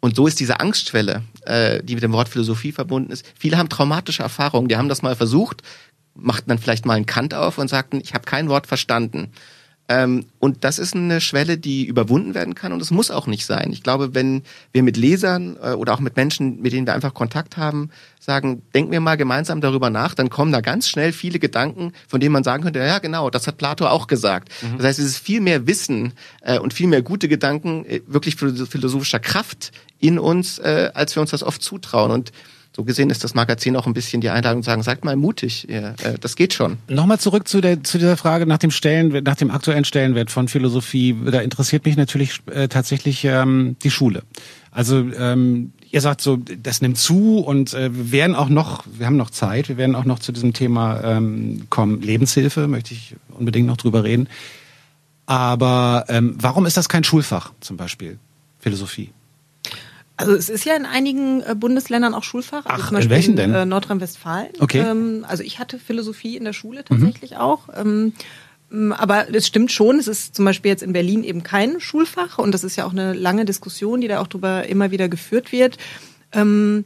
Und so ist diese Angstschwelle, äh, die mit dem Wort Philosophie verbunden ist. Viele haben traumatische Erfahrungen, die haben das mal versucht, macht dann vielleicht mal einen Kant auf und sagt, ich habe kein Wort verstanden. Ähm, und das ist eine Schwelle, die überwunden werden kann und es muss auch nicht sein. Ich glaube, wenn wir mit Lesern äh, oder auch mit Menschen, mit denen wir einfach Kontakt haben, sagen, denken wir mal gemeinsam darüber nach, dann kommen da ganz schnell viele Gedanken, von denen man sagen könnte, ja genau, das hat Plato auch gesagt. Mhm. Das heißt, es ist viel mehr Wissen äh, und viel mehr gute Gedanken, äh, wirklich philosophischer Kraft in uns, äh, als wir uns das oft zutrauen. Und so gesehen ist das Magazin auch ein bisschen die Einladung zu sagen, seid mal mutig, ihr, äh, das geht schon. Nochmal zurück zu, der, zu dieser Frage nach dem Stellenwert, nach dem aktuellen Stellenwert von Philosophie. Da interessiert mich natürlich äh, tatsächlich ähm, die Schule. Also ähm, ihr sagt so, das nimmt zu und äh, wir werden auch noch, wir haben noch Zeit, wir werden auch noch zu diesem Thema ähm, kommen. Lebenshilfe möchte ich unbedingt noch drüber reden. Aber ähm, warum ist das kein Schulfach zum Beispiel, Philosophie? Also es ist ja in einigen äh, Bundesländern auch Schulfach. Also Ach, in welchen denn? In, äh, Nordrhein-Westfalen. Okay. Ähm, also ich hatte Philosophie in der Schule tatsächlich mhm. auch. Ähm, aber es stimmt schon, es ist zum Beispiel jetzt in Berlin eben kein Schulfach und das ist ja auch eine lange Diskussion, die da auch drüber immer wieder geführt wird. Ähm,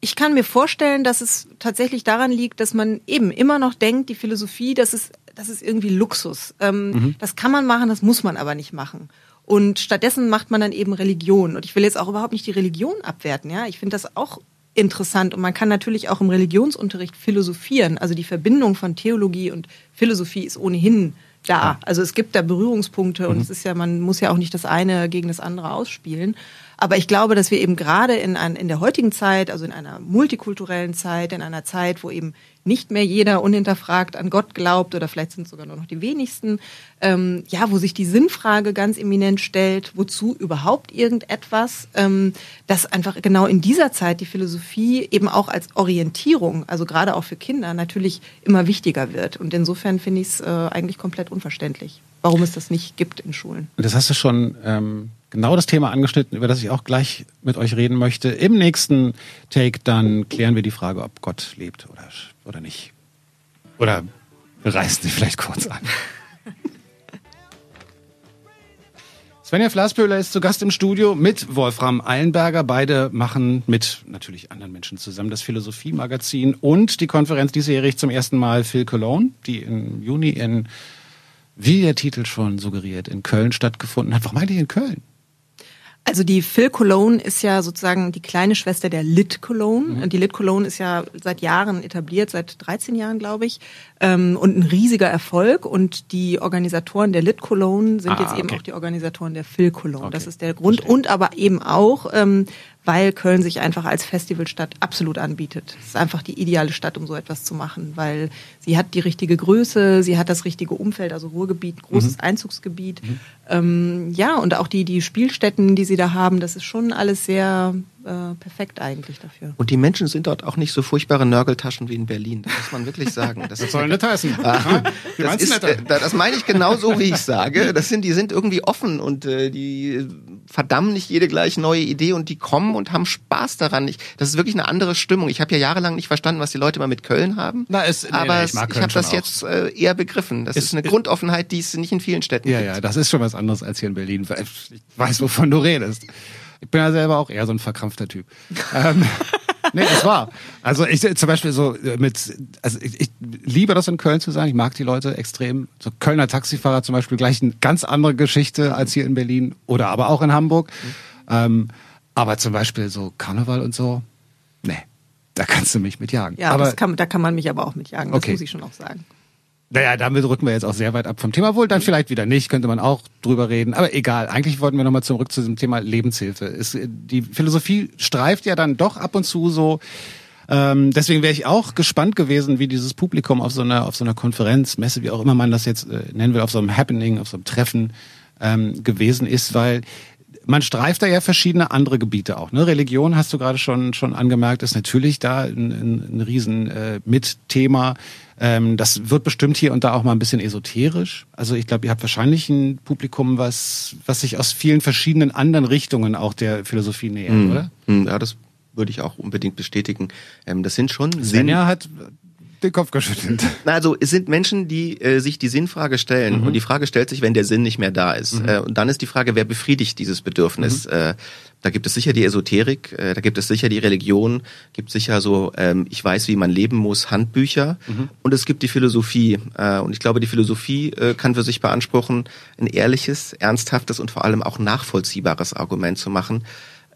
ich kann mir vorstellen, dass es tatsächlich daran liegt, dass man eben immer noch denkt, die Philosophie, das ist, das ist irgendwie Luxus. Ähm, mhm. Das kann man machen, das muss man aber nicht machen. Und stattdessen macht man dann eben Religion. Und ich will jetzt auch überhaupt nicht die Religion abwerten, ja. Ich finde das auch interessant und man kann natürlich auch im Religionsunterricht philosophieren. Also die Verbindung von Theologie und Philosophie ist ohnehin da. Also es gibt da Berührungspunkte und mhm. es ist ja, man muss ja auch nicht das eine gegen das andere ausspielen. Aber ich glaube, dass wir eben gerade in, ein, in der heutigen Zeit, also in einer multikulturellen Zeit, in einer Zeit, wo eben nicht mehr jeder unhinterfragt an Gott glaubt oder vielleicht sind es sogar nur noch die wenigsten, ähm, ja, wo sich die Sinnfrage ganz eminent stellt, wozu überhaupt irgendetwas, ähm, dass einfach genau in dieser Zeit die Philosophie eben auch als Orientierung, also gerade auch für Kinder, natürlich immer wichtiger wird. Und insofern finde ich es äh, eigentlich komplett unverständlich, warum es das nicht gibt in Schulen. Das hast du schon ähm genau das Thema angeschnitten, über das ich auch gleich mit euch reden möchte. Im nächsten Take dann klären wir die Frage, ob Gott lebt oder, oder nicht. Oder wir reißen sie vielleicht kurz an. Svenja Flasböhler ist zu Gast im Studio mit Wolfram Eilenberger. Beide machen mit natürlich anderen Menschen zusammen das Philosophie-Magazin und die Konferenz diesjährig zum ersten Mal Phil Cologne, die im Juni in, wie der Titel schon suggeriert, in Köln stattgefunden hat. Warum eigentlich in Köln? Also die Phil Cologne ist ja sozusagen die kleine Schwester der Lit Cologne. Mhm. Die Lit Cologne ist ja seit Jahren etabliert, seit 13 Jahren, glaube ich, ähm, und ein riesiger Erfolg. Und die Organisatoren der Lit Cologne sind ah, jetzt eben okay. auch die Organisatoren der Phil Cologne. Okay. Das ist der Grund. Verstehe. Und aber eben auch, ähm, weil Köln sich einfach als Festivalstadt absolut anbietet. Es ist einfach die ideale Stadt, um so etwas zu machen, weil sie hat die richtige Größe, sie hat das richtige Umfeld, also Ruhrgebiet, großes mhm. Einzugsgebiet. Mhm. Ähm, ja, und auch die, die Spielstätten, die sie da haben, das ist schon alles sehr äh, perfekt eigentlich dafür. Und die Menschen sind dort auch nicht so furchtbare Nörgeltaschen wie in Berlin. Das muss man wirklich sagen. Das, das soll nicht heißen. das, ist, äh, das meine ich genau so, wie ich sage. Das sind, die sind irgendwie offen und äh, die verdammen nicht jede gleich neue Idee und die kommen und haben Spaß daran. Ich, das ist wirklich eine andere Stimmung. Ich habe ja jahrelang nicht verstanden, was die Leute mal mit Köln haben. Na, es, aber nee, ich, ich habe das auch. jetzt äh, eher begriffen. Das ist, ist eine ist, Grundoffenheit, die es nicht in vielen Städten ja, gibt. Ja, ja, das ist schon was anderes als hier in Berlin. Ich weiß, wovon du redest. Ich bin ja selber auch eher so ein verkrampfter Typ. ähm, nee, das war. Also ich zum Beispiel so äh, mit, also ich, ich liebe das in Köln zu sein. Ich mag die Leute extrem. So Kölner Taxifahrer zum Beispiel gleich eine ganz andere Geschichte als hier in Berlin oder aber auch in Hamburg. Mhm. Ähm, aber zum Beispiel so Karneval und so, nee, da kannst du mich mitjagen. Ja, aber kann, da kann man mich aber auch mitjagen. Das okay. muss ich schon auch sagen. Naja, damit rücken wir jetzt auch sehr weit ab vom Thema. Wohl dann vielleicht wieder nicht, könnte man auch drüber reden. Aber egal, eigentlich wollten wir nochmal zurück zu diesem Thema Lebenshilfe. Es, die Philosophie streift ja dann doch ab und zu so. Ähm, deswegen wäre ich auch gespannt gewesen, wie dieses Publikum auf so einer, auf so einer Konferenz, Messe, wie auch immer man das jetzt äh, nennen will, auf so einem Happening, auf so einem Treffen ähm, gewesen ist, weil man streift da ja verschiedene andere Gebiete auch. Ne? Religion, hast du gerade schon, schon angemerkt, ist natürlich da ein, ein, ein riesen äh, Mitthema. Ähm, das wird bestimmt hier und da auch mal ein bisschen esoterisch. Also ich glaube, ihr habt wahrscheinlich ein Publikum, was, was sich aus vielen verschiedenen anderen Richtungen auch der Philosophie nähert, mhm. oder? Mhm, ja, das würde ich auch unbedingt bestätigen. Ähm, das sind schon Svenja hat den Kopf geschüttelt. Also es sind Menschen, die äh, sich die Sinnfrage stellen Mhm. und die Frage stellt sich, wenn der Sinn nicht mehr da ist. Äh, und dann ist die Frage, wer befriedigt dieses Bedürfnis? Mhm. Äh, da gibt es sicher die Esoterik, äh, da gibt es sicher die Religion, gibt sicher so, ähm, ich weiß, wie man leben muss, Handbücher Mhm. und es gibt die Philosophie. Äh, und ich glaube, die Philosophie äh, kann für sich beanspruchen, ein ehrliches, ernsthaftes und vor allem auch nachvollziehbares Argument zu machen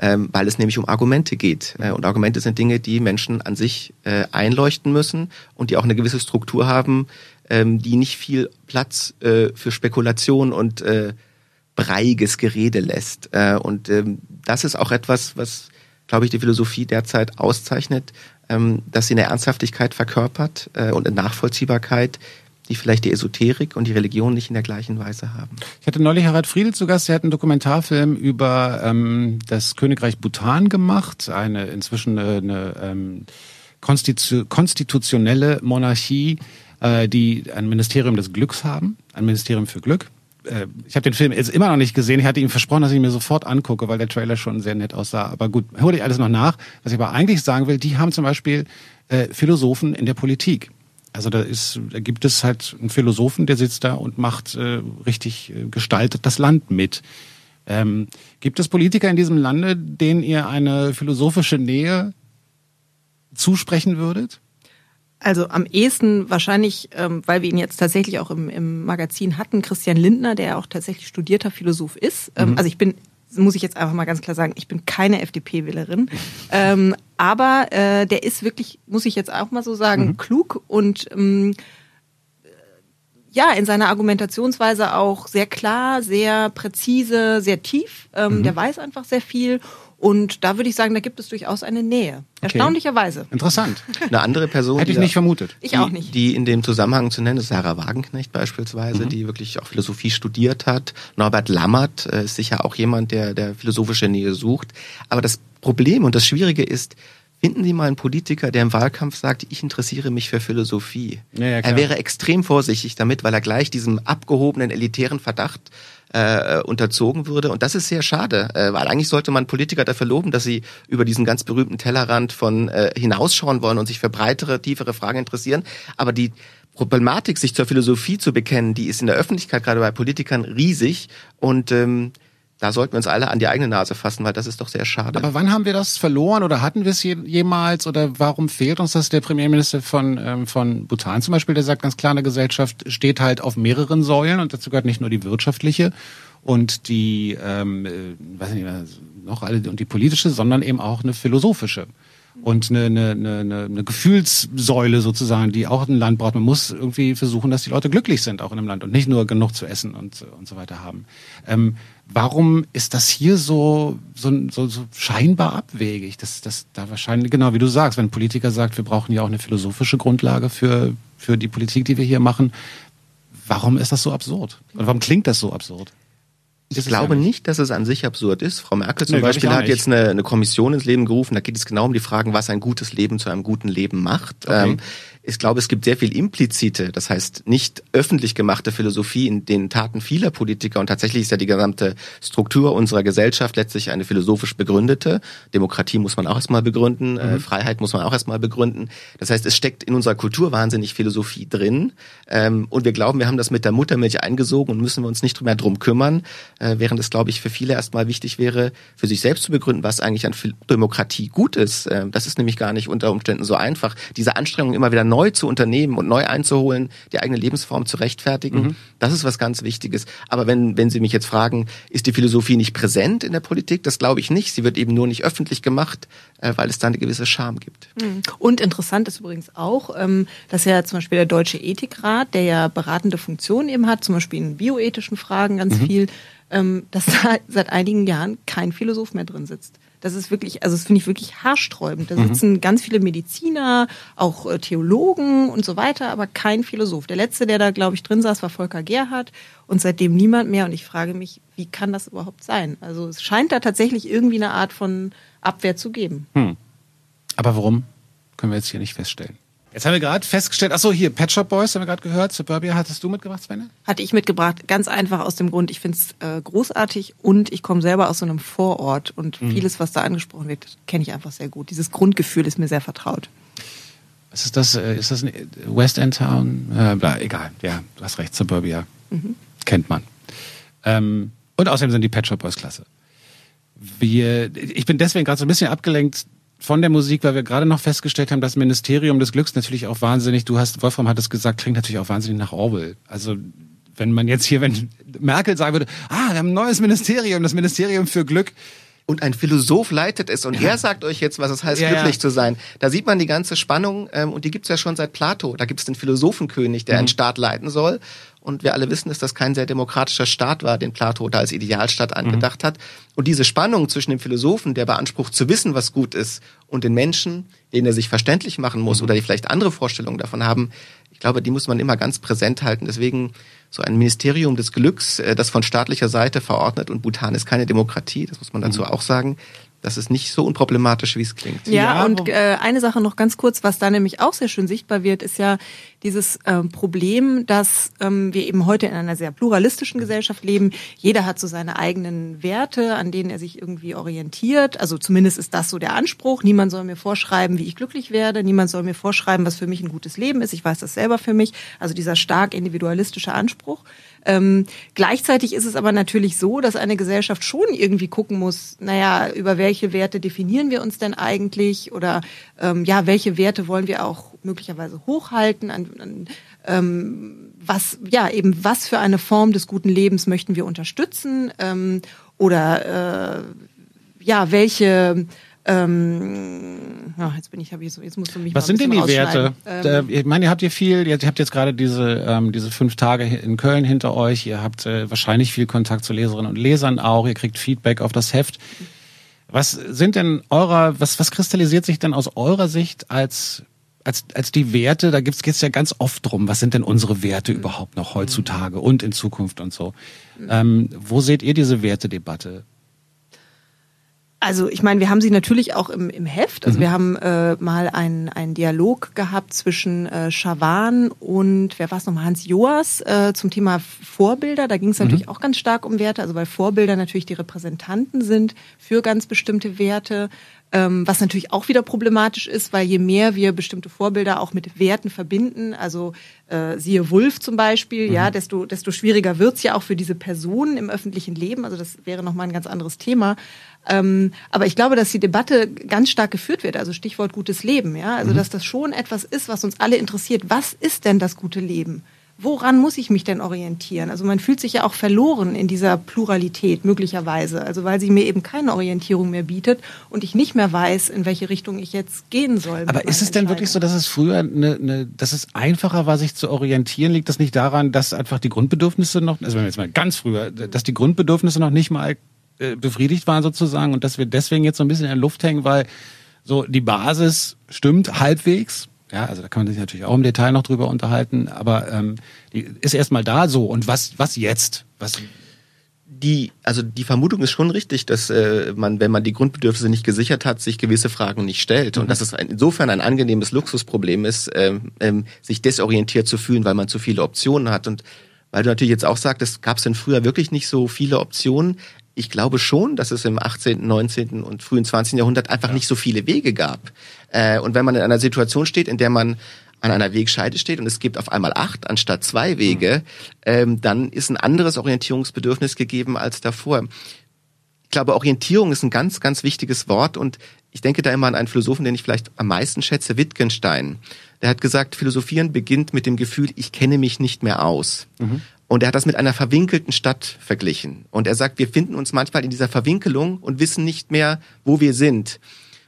ähm, weil es nämlich um Argumente geht. Äh, und Argumente sind Dinge, die Menschen an sich äh, einleuchten müssen und die auch eine gewisse Struktur haben, ähm, die nicht viel Platz äh, für Spekulation und äh, breiiges Gerede lässt. Äh, und ähm, das ist auch etwas, was, glaube ich, die Philosophie derzeit auszeichnet, ähm, dass sie eine Ernsthaftigkeit verkörpert äh, und eine Nachvollziehbarkeit, die vielleicht die Esoterik und die Religion nicht in der gleichen Weise haben. Ich hatte neulich Harald Friedel zu Gast, der hat einen Dokumentarfilm über ähm, das Königreich Bhutan gemacht, eine inzwischen eine, eine ähm, konstitu konstitutionelle Monarchie, äh, die ein Ministerium des Glücks haben, ein Ministerium für Glück. Äh, ich habe den Film jetzt immer noch nicht gesehen. Ich hatte ihm versprochen, dass ich ihn mir sofort angucke, weil der Trailer schon sehr nett aussah. Aber gut, hol ich alles noch nach. Was ich aber eigentlich sagen will, die haben zum Beispiel äh, Philosophen in der Politik. Also da ist, da gibt es halt einen Philosophen, der sitzt da und macht äh, richtig äh, gestaltet das Land mit. Ähm, gibt es Politiker in diesem Lande, denen ihr eine philosophische Nähe zusprechen würdet? Also am ehesten wahrscheinlich, ähm, weil wir ihn jetzt tatsächlich auch im, im Magazin hatten, Christian Lindner, der auch tatsächlich studierter Philosoph ist. Ähm, Also ich bin, muss ich jetzt einfach mal ganz klar sagen, ich bin keine FDP-Wählerin. ähm, aber äh, der ist wirklich, muss ich jetzt auch mal so sagen, klug und ähm, ja, in seiner Argumentationsweise auch sehr klar, sehr präzise, sehr tief. Ähm, Der weiß einfach sehr viel. Und da würde ich sagen, da gibt es durchaus eine Nähe. Erstaunlicherweise. Interessant. Eine andere Person, Hätte ich nicht vermutet. Ich die, auch nicht. Die in dem Zusammenhang zu nennen ist Sarah Wagenknecht beispielsweise, Mhm. die wirklich auch Philosophie studiert hat. Norbert Lammert äh, ist sicher auch jemand, der, der philosophische Nähe sucht. Aber das Problem und das Schwierige ist, finden Sie mal einen Politiker, der im Wahlkampf sagt, ich interessiere mich für Philosophie. Ja, ja, er wäre extrem vorsichtig damit, weil er gleich diesem abgehobenen, elitären Verdacht äh, unterzogen würde. Und das ist sehr schade, äh, weil eigentlich sollte man Politiker dafür loben, dass sie über diesen ganz berühmten Tellerrand von äh, hinausschauen wollen und sich für breitere, tiefere Fragen interessieren. Aber die Problematik, sich zur Philosophie zu bekennen, die ist in der Öffentlichkeit gerade bei Politikern riesig und ähm, da sollten wir uns alle an die eigene Nase fassen, weil das ist doch sehr schade. Aber wann haben wir das verloren oder hatten wir es je, jemals oder warum fehlt uns das? Der Premierminister von, ähm, von Bhutan zum Beispiel, der sagt ganz klar, eine Gesellschaft steht halt auf mehreren Säulen und dazu gehört nicht nur die wirtschaftliche und die, ähm, äh, weiß nicht, noch alle und die politische, sondern eben auch eine philosophische und eine, eine, eine, eine Gefühlssäule sozusagen, die auch ein Land braucht. Man muss irgendwie versuchen, dass die Leute glücklich sind auch in einem Land und nicht nur genug zu essen und, und so weiter haben. Ähm, warum ist das hier so, so, so, so scheinbar abwegig? Das, das da wahrscheinlich, genau wie du sagst, wenn ein Politiker sagt, wir brauchen ja auch eine philosophische Grundlage für, für die Politik, die wir hier machen, warum ist das so absurd? Oder warum klingt das so absurd? Ich glaube ja nicht, dass es an sich absurd ist. Frau Merkel zum Nee, Beispiel hat nicht. jetzt eine, eine Kommission ins Leben gerufen. Da geht es genau um die Fragen, was ein gutes Leben zu einem guten Leben macht. Okay. Ähm, ich glaube, es gibt sehr viel implizite, das heißt nicht öffentlich gemachte Philosophie in den Taten vieler Politiker. Und tatsächlich ist ja die gesamte Struktur unserer Gesellschaft letztlich eine philosophisch begründete. Demokratie muss man auch erstmal begründen, Mhm. äh, Freiheit muss man auch erstmal begründen. Das heißt, es steckt in unserer Kultur wahnsinnig Philosophie drin. Ähm, und wir glauben, wir haben das mit der Muttermilch eingesogen und müssen wir uns nicht mehr drum kümmern, äh, während es, glaube ich, für viele erstmal wichtig wäre, für sich selbst zu begründen, was eigentlich an Demokratie gut ist. Ähm, das ist nämlich gar nicht unter Umständen so einfach. Diese Anstrengung immer wieder neu zu unternehmen und neu einzuholen, die eigene Lebensform zu rechtfertigen, das ist was ganz Wichtiges. Aber wenn, wenn Sie mich jetzt fragen, ist die Philosophie nicht präsent in der Politik? Das glaube ich nicht. Sie wird eben nur nicht öffentlich gemacht, äh, weil es da eine gewisse Scham gibt. Und interessant ist übrigens auch, ähm, dass ja zum Beispiel der Deutsche Ethikrat, der ja beratende Funktionen eben hat, zum Beispiel in bioethischen Fragen ganz viel, ähm, dass da seit einigen Jahren kein Philosoph mehr drin sitzt. Das ist wirklich, also das finde ich wirklich haarsträubend. Da sitzen ganz viele Mediziner, auch äh, Theologen und so weiter, aber kein Philosoph. Der letzte, der da, glaube ich, drin saß, war Volker Gerhardt und seitdem niemand mehr. Und ich frage mich, wie kann das überhaupt sein? Also es scheint da tatsächlich irgendwie eine Art von Abwehr zu geben. Aber warum? Können wir jetzt hier nicht feststellen. Jetzt haben wir gerade festgestellt, ach so, hier, Pet Shop Boys haben wir gerade gehört, Suburbia hattest du mitgebracht, Sven? Hatte ich mitgebracht, ganz einfach aus dem Grund, ich finde es äh, großartig und ich komme selber aus so einem Vorort und vieles, was da angesprochen wird, kenne ich einfach sehr gut. Dieses Grundgefühl ist mir sehr vertraut. Was ist das? Äh, ist das ein West End Town? Äh, bla, egal. Ja, du hast recht. Suburbia. Mhm. Kennt man. Ähm, und außerdem sind die Pet Shop Boys klasse. Wir, ich bin deswegen gerade so ein bisschen abgelenkt von der Musik, weil wir gerade noch festgestellt haben, das Ministerium des Glücks natürlich auch wahnsinnig, du hast, Wolfram hat es gesagt, klingt natürlich auch wahnsinnig nach Orwell. Also wenn man jetzt hier, wenn Merkel sagen würde, ah, wir haben ein neues Ministerium, das Ministerium für Glück. Und ein Philosoph leitet es und ja. er sagt euch jetzt, was es heißt, ja, glücklich ja. zu sein. Da sieht man die ganze Spannung ähm, und die gibt's ja schon seit Plato. Da gibt's den Philosophenkönig, der mhm. einen Staat leiten soll. Und wir alle wissen, dass das kein sehr demokratischer Staat war, den Plato da als Idealstaat angedacht mhm. hat. Und diese Spannung zwischen dem Philosophen, der beansprucht zu wissen, was gut ist, und den Menschen, denen er sich verständlich machen muss mhm. oder die vielleicht andere Vorstellungen davon haben, ich glaube, die muss man immer ganz präsent halten. Deswegen so ein Ministerium des Glücks, äh, das von staatlicher Seite verordnet und Bhutan ist keine Demokratie, das muss man dazu mhm. auch sagen, das ist nicht so unproblematisch, wie es klingt. Ja, ja und äh, eine Sache noch ganz kurz, was da nämlich auch sehr schön sichtbar wird, ist ja dieses ähm, Problem, dass ähm, wir eben heute in einer sehr pluralistischen Gesellschaft leben. Jeder hat so seine eigenen Werte, an denen er sich irgendwie orientiert. Also zumindest ist das so der Anspruch. Niemand soll mir vorschreiben, wie ich glücklich werde. Niemand soll mir vorschreiben, was für mich ein gutes Leben ist. Ich weiß das selber für mich. Also dieser stark individualistische Anspruch. Ähm, gleichzeitig ist es aber natürlich so, dass eine Gesellschaft schon irgendwie gucken muss, naja, über welche Werte definieren wir uns denn eigentlich oder ähm, ja, welche Werte wollen wir auch möglicherweise hochhalten, an, an ähm, was, ja, eben was für eine Form des guten Lebens möchten wir unterstützen? Ähm, oder äh, ja, welche ähm, ja, jetzt bin ich, hab ich so, jetzt musst du mich Was sind denn die Werte? Ähm, ich meine, ihr habt ihr viel, ihr habt jetzt gerade diese, ähm, diese fünf Tage in Köln hinter euch, ihr habt äh, wahrscheinlich viel Kontakt zu Leserinnen und Lesern auch, ihr kriegt Feedback auf das Heft. Was sind denn eurer, was, was kristallisiert sich denn aus eurer Sicht als als, als die Werte, da gibt's jetzt ja ganz oft drum, was sind denn unsere Werte überhaupt noch heutzutage und in Zukunft und so. Ähm, wo seht ihr diese Wertedebatte? Also ich meine, wir haben sie natürlich auch im, im Heft. Also mhm. wir haben äh, mal einen, einen Dialog gehabt zwischen äh, Schawan und wer war es nochmal, Hans Joas äh, zum Thema Vorbilder. Da ging es natürlich mhm. auch ganz stark um Werte, also weil Vorbilder natürlich die Repräsentanten sind für ganz bestimmte Werte. Ähm, was natürlich auch wieder problematisch ist, weil je mehr wir bestimmte Vorbilder auch mit Werten verbinden, also äh, siehe Wolf zum Beispiel, mhm. ja, desto, desto schwieriger wird's ja auch für diese Personen im öffentlichen Leben. Also das wäre nochmal ein ganz anderes Thema. Ähm, aber ich glaube, dass die Debatte ganz stark geführt wird, also Stichwort gutes Leben, ja. Also mhm. dass das schon etwas ist, was uns alle interessiert. Was ist denn das gute Leben? woran muss ich mich denn orientieren? Also man fühlt sich ja auch verloren in dieser Pluralität möglicherweise, also weil sie mir eben keine Orientierung mehr bietet und ich nicht mehr weiß, in welche Richtung ich jetzt gehen soll. Aber ist es denn wirklich so, dass es früher eine, eine, dass es einfacher war, sich zu orientieren? Liegt das nicht daran, dass einfach die Grundbedürfnisse noch, also wenn wir jetzt mal ganz früher, dass die Grundbedürfnisse noch nicht mal äh, befriedigt waren sozusagen und dass wir deswegen jetzt so ein bisschen in der Luft hängen, weil so die Basis stimmt halbwegs, ja, also da kann man sich natürlich auch im Detail noch drüber unterhalten, aber ähm, die ist erstmal da so. Und was, was jetzt? Was, die, also die Vermutung ist schon richtig, dass äh, man, wenn man die Grundbedürfnisse nicht gesichert hat, sich gewisse Fragen nicht stellt. Mhm. Und dass es ein, insofern ein angenehmes Luxusproblem ist, ähm, ähm, sich desorientiert zu fühlen, weil man zu viele Optionen hat. Und weil du natürlich jetzt auch sagtest, gab es denn früher wirklich nicht so viele Optionen ich glaube schon, dass es im 18., 19. und frühen 20. Jahrhundert einfach ja. nicht so viele Wege gab. Äh, und wenn man in einer Situation steht, in der man an einer Wegscheide steht und es gibt auf einmal acht anstatt zwei Wege, mhm. ähm, dann ist ein anderes Orientierungsbedürfnis gegeben als davor. Ich glaube, Orientierung ist ein ganz, ganz wichtiges Wort und ich denke da immer an einen Philosophen, den ich vielleicht am meisten schätze, Wittgenstein. Der hat gesagt, Philosophieren beginnt mit dem Gefühl, ich kenne mich nicht mehr aus. Mhm. Und er hat das mit einer verwinkelten Stadt verglichen. Und er sagt, wir finden uns manchmal in dieser Verwinkelung und wissen nicht mehr, wo wir sind.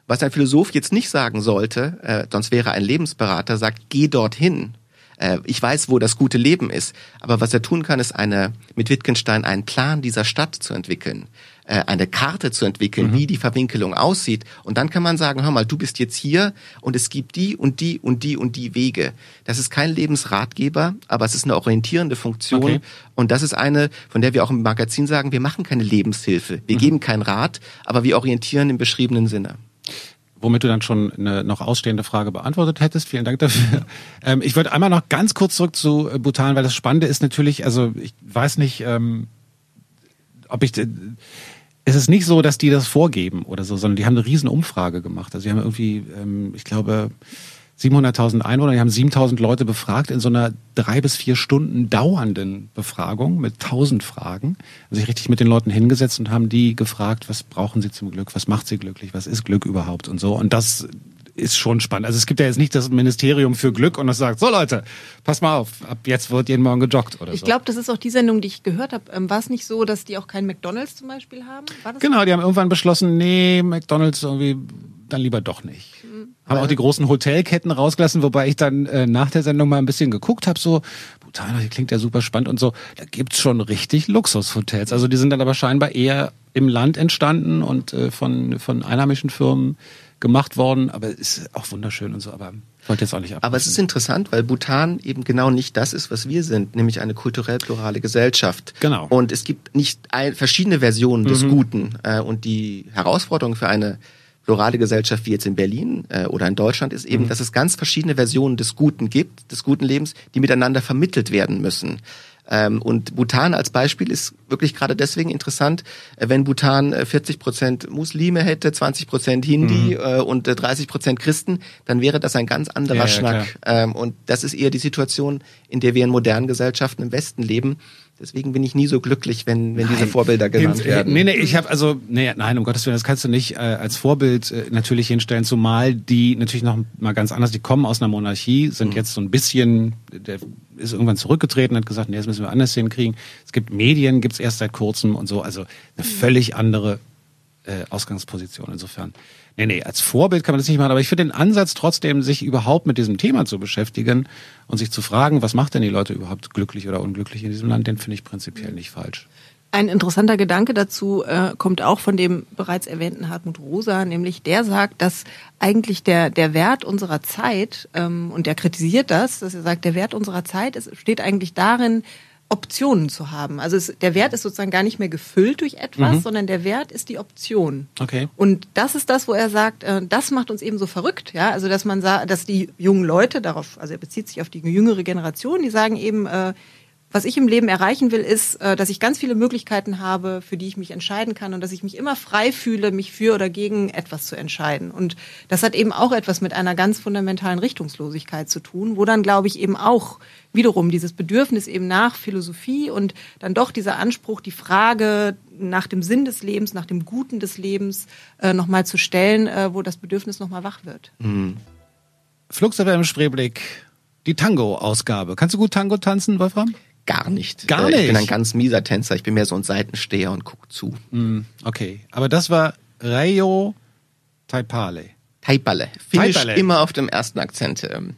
Was ein Philosoph jetzt nicht sagen sollte, äh, sonst wäre ein Lebensberater, sagt, geh dorthin. Äh, ich weiß, wo das gute Leben ist. Aber was er tun kann, ist eine, mit Wittgenstein einen Plan dieser Stadt zu entwickeln äh, eine Karte zu entwickeln, mhm. wie die Verwinkelung aussieht. Und dann kann man sagen, hör mal, du bist jetzt hier und es gibt die und die und die und die Wege. Das ist kein Lebensratgeber, aber es ist eine orientierende Funktion. Okay. Und das ist eine, von der wir auch im Magazin sagen, wir machen keine Lebenshilfe. Wir mhm. geben keinen Rat, aber wir orientieren im beschriebenen Sinne womit du dann schon eine noch ausstehende Frage beantwortet hättest. Vielen Dank dafür. Ähm, ich würde einmal noch ganz kurz zurück zu äh, Bhutan, weil das Spannende ist natürlich, also ich weiß nicht, ähm, ob ich es ist nicht so, dass die das vorgeben oder so, sondern die haben eine riesen Umfrage gemacht. Also die haben irgendwie, ähm, ich glaube, 700.000 Einwohner, die haben 7.000 Leute befragt in so einer drei bis vier Stunden dauernden Befragung mit 1.000 Fragen. Also sich richtig mit den Leuten hingesetzt und haben die gefragt, was brauchen sie zum Glück, was macht sie glücklich, was ist Glück überhaupt und so. Und das ist schon spannend. Also es gibt ja jetzt nicht das Ministerium für Glück und das sagt, so Leute, pass mal auf, ab jetzt wird jeden Morgen gejoggt oder Ich so. glaube, das ist auch die Sendung, die ich gehört habe. Ähm, War es nicht so, dass die auch keinen McDonalds zum Beispiel haben? War das Genau, die haben irgendwann beschlossen, nee, McDonalds irgendwie dann lieber doch nicht. Haben auch die großen Hotelketten rausgelassen, wobei ich dann äh, nach der Sendung mal ein bisschen geguckt habe, so, Bhutan, das klingt ja super spannend und so, da gibt's schon richtig Luxushotels. Also die sind dann aber scheinbar eher im Land entstanden und äh, von, von einheimischen Firmen gemacht worden, aber ist auch wunderschön und so, aber wollte jetzt auch nicht ab. Aber es ist interessant, weil Bhutan eben genau nicht das ist, was wir sind, nämlich eine kulturell plurale Gesellschaft. Genau. Und es gibt nicht ein, verschiedene Versionen des Guten. Äh, und die Herausforderung für eine plurale Gesellschaft wie jetzt in Berlin äh, oder in Deutschland ist eben, dass es ganz verschiedene Versionen des Guten gibt, des guten Lebens, die miteinander vermittelt werden müssen. Ähm, und Bhutan als Beispiel ist wirklich gerade deswegen interessant, äh, wenn Bhutan äh, 40 Prozent Muslime hätte, 20 Prozent Hindi äh, und äh, 30 Prozent Christen, dann wäre das ein ganz anderer Ja, ja, Schnack. Ähm, und das ist eher die Situation, in der wir in modernen Gesellschaften im Westen leben. Deswegen bin ich nie so glücklich, wenn, wenn diese Vorbilder genannt werden. Nee, nee, ich habe also, nee, nein, um Gottes Willen, das kannst du nicht äh, als Vorbild äh, natürlich hinstellen, zumal die natürlich noch mal ganz anders, die kommen aus einer Monarchie, sind jetzt so ein bisschen, der ist irgendwann zurückgetreten, hat gesagt, nee, das müssen wir anders hinkriegen. Es gibt Medien, gibt's erst seit kurzem und so, also eine völlig andere äh, Ausgangsposition insofern. Nee, nee, als Vorbild kann man das nicht machen, aber ich finde den Ansatz trotzdem, sich überhaupt mit diesem Thema zu beschäftigen und sich zu fragen, was macht denn die Leute überhaupt glücklich oder unglücklich in diesem Land, den finde ich prinzipiell nicht falsch. Ein interessanter Gedanke dazu äh, kommt auch von dem bereits erwähnten Hartmut Rosa, nämlich der sagt, dass eigentlich der, der Wert unserer Zeit, ähm, und der kritisiert das, dass er sagt, der Wert unserer Zeit ist, steht eigentlich darin, Optionen zu haben. Also es, der Wert ist sozusagen gar nicht mehr gefüllt durch etwas, sondern der Wert ist die Option. Okay. Und das ist das, wo er sagt, äh, das macht uns eben so verrückt, ja. Also dass man sagt, dass die jungen Leute darauf, also er bezieht sich auf die jüngere Generation, die sagen eben, äh, was ich im Leben erreichen will, ist, äh, dass ich ganz viele Möglichkeiten habe, für die ich mich entscheiden kann und dass ich mich immer frei fühle, mich für oder gegen etwas zu entscheiden. Und das hat eben auch etwas mit einer ganz fundamentalen Richtungslosigkeit zu tun, wo dann, glaube ich, eben auch wiederum dieses Bedürfnis eben nach Philosophie und dann doch dieser Anspruch, die Frage nach dem Sinn des Lebens, nach dem Guten des Lebens äh, nochmal zu stellen, äh, wo das Bedürfnis nochmal wach wird. Flugsache im Spreeblick, die Tango-Ausgabe. Kannst du gut Tango tanzen, Wolfram? Gar nicht. Gar Äh, Ich bin nicht? ein ganz mieser Tänzer. Ich bin mehr so ein Seitensteher und guck zu. Hm, okay. Aber das war Rayo Taipale. Taipale. Finnisch Taipale. immer auf dem ersten Akzent. ähm,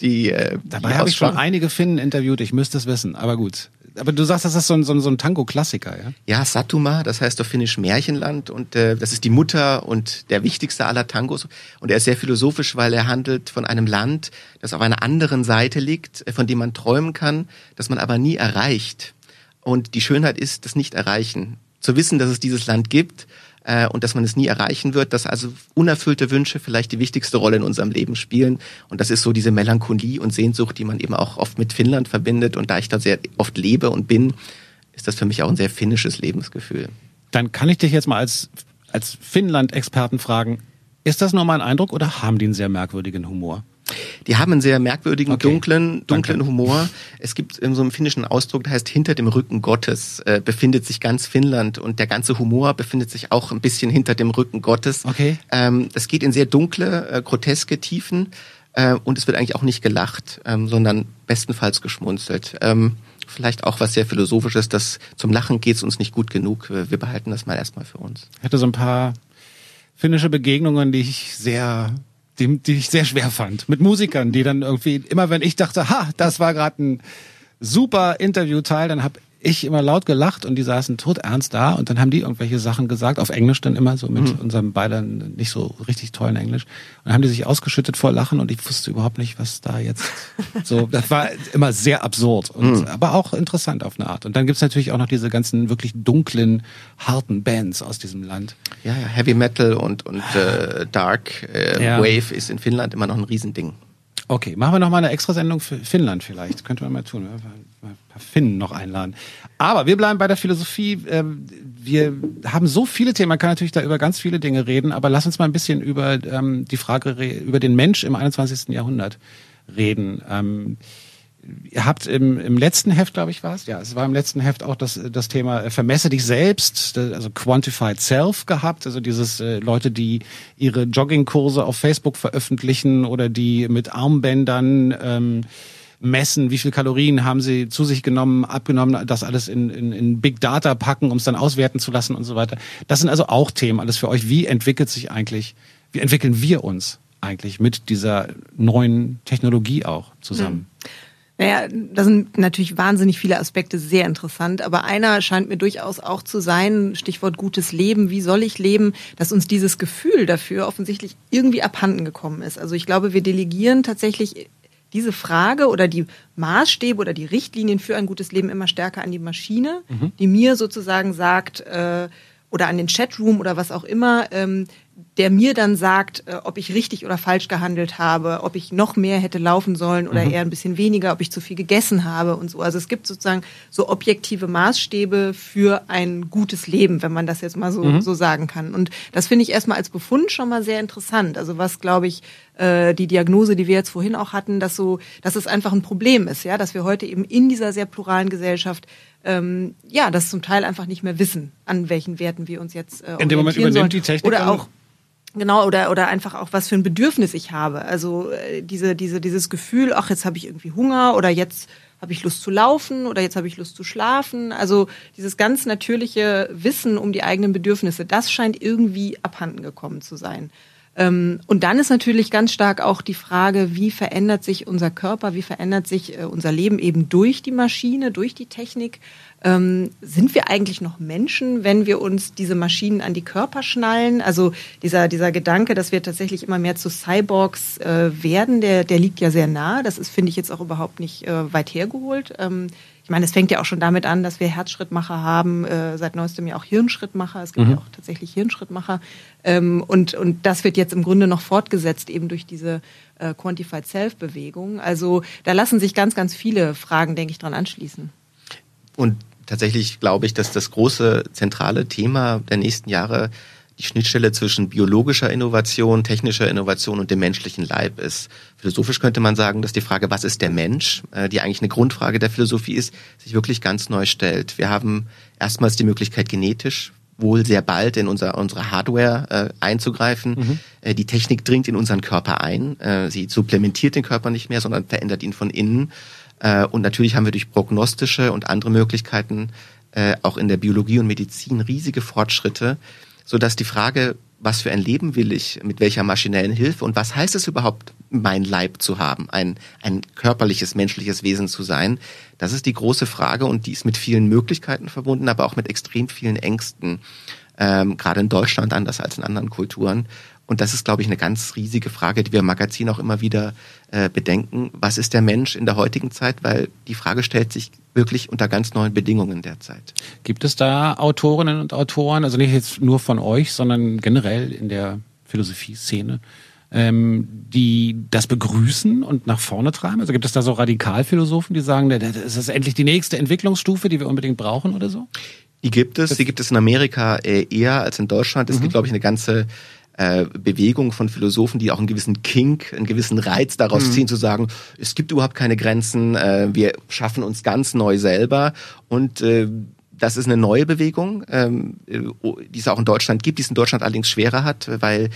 Die, äh, Dabei habe ich schon einige Finnen interviewt, ich müsste es wissen, aber gut. Aber du sagst, das ist so ein, so ein, so ein Tango-Klassiker, ja? Ja, Satuma, das heißt auf Finnisch Märchenland und äh, das ist die Mutter und der wichtigste aller Tangos. Und er ist sehr philosophisch, weil er handelt von einem Land, das auf einer anderen Seite liegt, äh, von dem man träumen kann, das man aber nie erreicht. Und die Schönheit ist das Nicht-Erreichen. Zu wissen, dass es dieses Land gibt äh, und dass man es nie erreichen wird, dass also unerfüllte Wünsche vielleicht die wichtigste Rolle in unserem Leben spielen. Und das ist so diese Melancholie und Sehnsucht, die man eben auch oft mit Finnland verbindet. Und da ich da sehr oft lebe und bin, ist das für mich auch ein sehr finnisches Lebensgefühl. Dann kann ich dich jetzt mal als, als Finnland-Experten fragen, ist das nur mein Eindruck oder haben die einen sehr merkwürdigen Humor? Die haben einen sehr merkwürdigen, Okay. dunklen, dunklen Danke. Humor. Es gibt ähm, so einen finnischen Ausdruck, der heißt, hinter dem Rücken Gottes äh, befindet sich ganz Finnland und der ganze Humor befindet sich auch ein bisschen hinter dem Rücken Gottes. Okay. Ähm, es geht in sehr dunkle, äh, groteske Tiefen äh, und es wird eigentlich auch nicht gelacht, ähm, sondern bestenfalls geschmunzelt. Ähm, vielleicht auch was sehr Philosophisches, dass zum Lachen geht's uns nicht gut genug. Wir wir behalten das mal erstmal für uns. Ich hatte so ein paar finnische Begegnungen, die ich sehr, die, die ich sehr schwer fand. Mit Musikern, die dann irgendwie, immer wenn ich dachte, ha, das war gerade ein super Interviewteil, dann habe ich immer laut gelacht und die saßen todernst da und dann haben die irgendwelche Sachen gesagt, auf Englisch dann immer, so mit unserem beiden nicht so richtig tollen Englisch. Und dann haben die sich ausgeschüttet vor Lachen und ich wusste überhaupt nicht, was da jetzt so, das war immer sehr absurd und aber auch interessant auf eine Art. Und dann gibt's natürlich auch noch diese ganzen wirklich dunklen, harten Bands aus diesem Land. Ja, ja, Heavy Metal und, und äh, Dark äh, Ja. Wave ist in Finnland immer noch ein Riesending. Okay, machen wir noch mal eine Extrasendung für Finnland vielleicht. Könnte man mal tun. Paar Finnen noch einladen. Aber wir bleiben bei der Philosophie. Ähm, wir haben so viele Themen, man kann natürlich da über ganz viele Dinge reden, aber lass uns mal ein bisschen über ähm, die Frage, über den Mensch im 21. Jahrhundert reden. Ähm, ihr habt im, im letzten Heft, glaube ich, war es, ja, es war im letzten Heft auch das, das Thema äh, Vermesse dich selbst, also Quantified Self gehabt, also dieses äh, Leute, die ihre Joggingkurse auf Facebook veröffentlichen oder die mit Armbändern ähm, messen, wie viel Kalorien haben sie zu sich genommen, abgenommen, das alles in, in, in Big Data packen, um es dann auswerten zu lassen und so weiter. Das sind also auch Themen, alles für euch. Wie entwickelt sich eigentlich, wie entwickeln wir uns eigentlich mit dieser neuen Technologie auch zusammen? Mhm. Naja, da sind natürlich wahnsinnig viele Aspekte sehr interessant, aber einer scheint mir durchaus auch zu sein, Stichwort gutes Leben, wie soll ich leben, dass uns dieses Gefühl dafür offensichtlich irgendwie abhanden gekommen ist. Also ich glaube, wir delegieren tatsächlich diese Frage oder die Maßstäbe oder die Richtlinien für ein gutes Leben immer stärker an die Maschine, mhm. die mir sozusagen sagt, äh, oder an den Chatroom oder was auch immer, ähm, der mir dann sagt, äh, ob ich richtig oder falsch gehandelt habe, ob ich noch mehr hätte laufen sollen oder mhm. eher ein bisschen weniger, ob ich zu viel gegessen habe und so. Also es gibt sozusagen so objektive Maßstäbe für ein gutes Leben, wenn man das jetzt mal so, mhm. so sagen kann. Und das finde ich erstmal als Befund schon mal sehr interessant. Also was, glaube ich, äh, die Diagnose, die wir jetzt vorhin auch hatten, dass so, dass es einfach ein Problem ist, ja, dass wir heute eben in dieser sehr pluralen Gesellschaft ähm, ja, das zum Teil einfach nicht mehr wissen, an welchen Werten wir uns jetzt äh, In dem Moment übernimmt sollen. die Technik oder auch Genau, oder, oder einfach auch, was für ein Bedürfnis ich habe. Also äh, diese, diese, dieses Gefühl, ach, jetzt habe ich irgendwie Hunger oder jetzt habe ich Lust zu laufen oder jetzt habe ich Lust zu schlafen. Also dieses ganz natürliche Wissen um die eigenen Bedürfnisse, das scheint irgendwie abhanden gekommen zu sein. Ähm, und dann ist natürlich ganz stark auch die Frage, wie verändert sich unser Körper, wie verändert sich äh, unser Leben eben durch die Maschine, durch die Technik. Ähm, sind wir eigentlich noch Menschen, wenn wir uns diese Maschinen an die Körper schnallen? Also dieser, dieser Gedanke, dass wir tatsächlich immer mehr zu Cyborgs äh, werden, der, der liegt ja sehr nah. Das ist, finde ich, jetzt auch überhaupt nicht äh, weit hergeholt. Ähm, ich meine, es fängt ja auch schon damit an, dass wir Herzschrittmacher haben, äh, seit neuestem ja auch Hirnschrittmacher. Es gibt mhm. ja auch tatsächlich Hirnschrittmacher. Ähm, und, und das wird jetzt im Grunde noch fortgesetzt, eben durch diese äh, Quantified Self-Bewegung. Also da lassen sich ganz, ganz viele Fragen, denke ich, dran anschließen. Und tatsächlich glaube ich, dass das große zentrale Thema der nächsten Jahre die Schnittstelle zwischen biologischer Innovation, technischer Innovation und dem menschlichen Leib ist. Philosophisch könnte man sagen, dass die Frage, was ist der Mensch, äh, die eigentlich eine Grundfrage der Philosophie ist, sich wirklich ganz neu stellt. Wir haben erstmals die Möglichkeit, genetisch wohl sehr bald in unser, unsere Hardware äh, einzugreifen. Mhm. Äh, die Technik dringt in unseren Körper ein. Äh, sie supplementiert den Körper nicht mehr, sondern verändert ihn von innen. Äh, und natürlich haben wir durch prognostische und andere Möglichkeiten äh, auch in der Biologie und Medizin riesige Fortschritte, so dass die Frage, was für ein Leben will ich, mit welcher maschinellen Hilfe und was heißt es überhaupt, mein Leib zu haben, ein, ein körperliches, menschliches Wesen zu sein, das ist die große Frage und die ist mit vielen Möglichkeiten verbunden, aber auch mit extrem vielen Ängsten, ähm, gerade in Deutschland anders als in anderen Kulturen. Und das ist, glaube ich, eine ganz riesige Frage, die wir im Magazin auch immer wieder äh, bedenken. Was ist der Mensch in der heutigen Zeit? Weil die Frage stellt sich wirklich unter ganz neuen Bedingungen derzeit. Gibt es da Autorinnen und Autoren, also nicht jetzt nur von euch, sondern generell in der Philosophie-Szene, ähm, die das begrüßen und nach vorne treiben? Also gibt es da so Radikalphilosophen, die sagen, das ist endlich die nächste Entwicklungsstufe, die wir unbedingt brauchen oder so? Die gibt es. Die gibt es in Amerika äh, eher als in Deutschland. Es mhm. gibt, glaube ich, eine ganze äh, Bewegung von Philosophen, die auch einen gewissen Kink, einen gewissen Reiz daraus mhm. ziehen, zu sagen, es gibt überhaupt keine Grenzen, äh, wir schaffen uns ganz neu selber und äh, das ist eine neue Bewegung, ähm, äh, die es auch in Deutschland gibt, die es in Deutschland allerdings schwerer hat, weil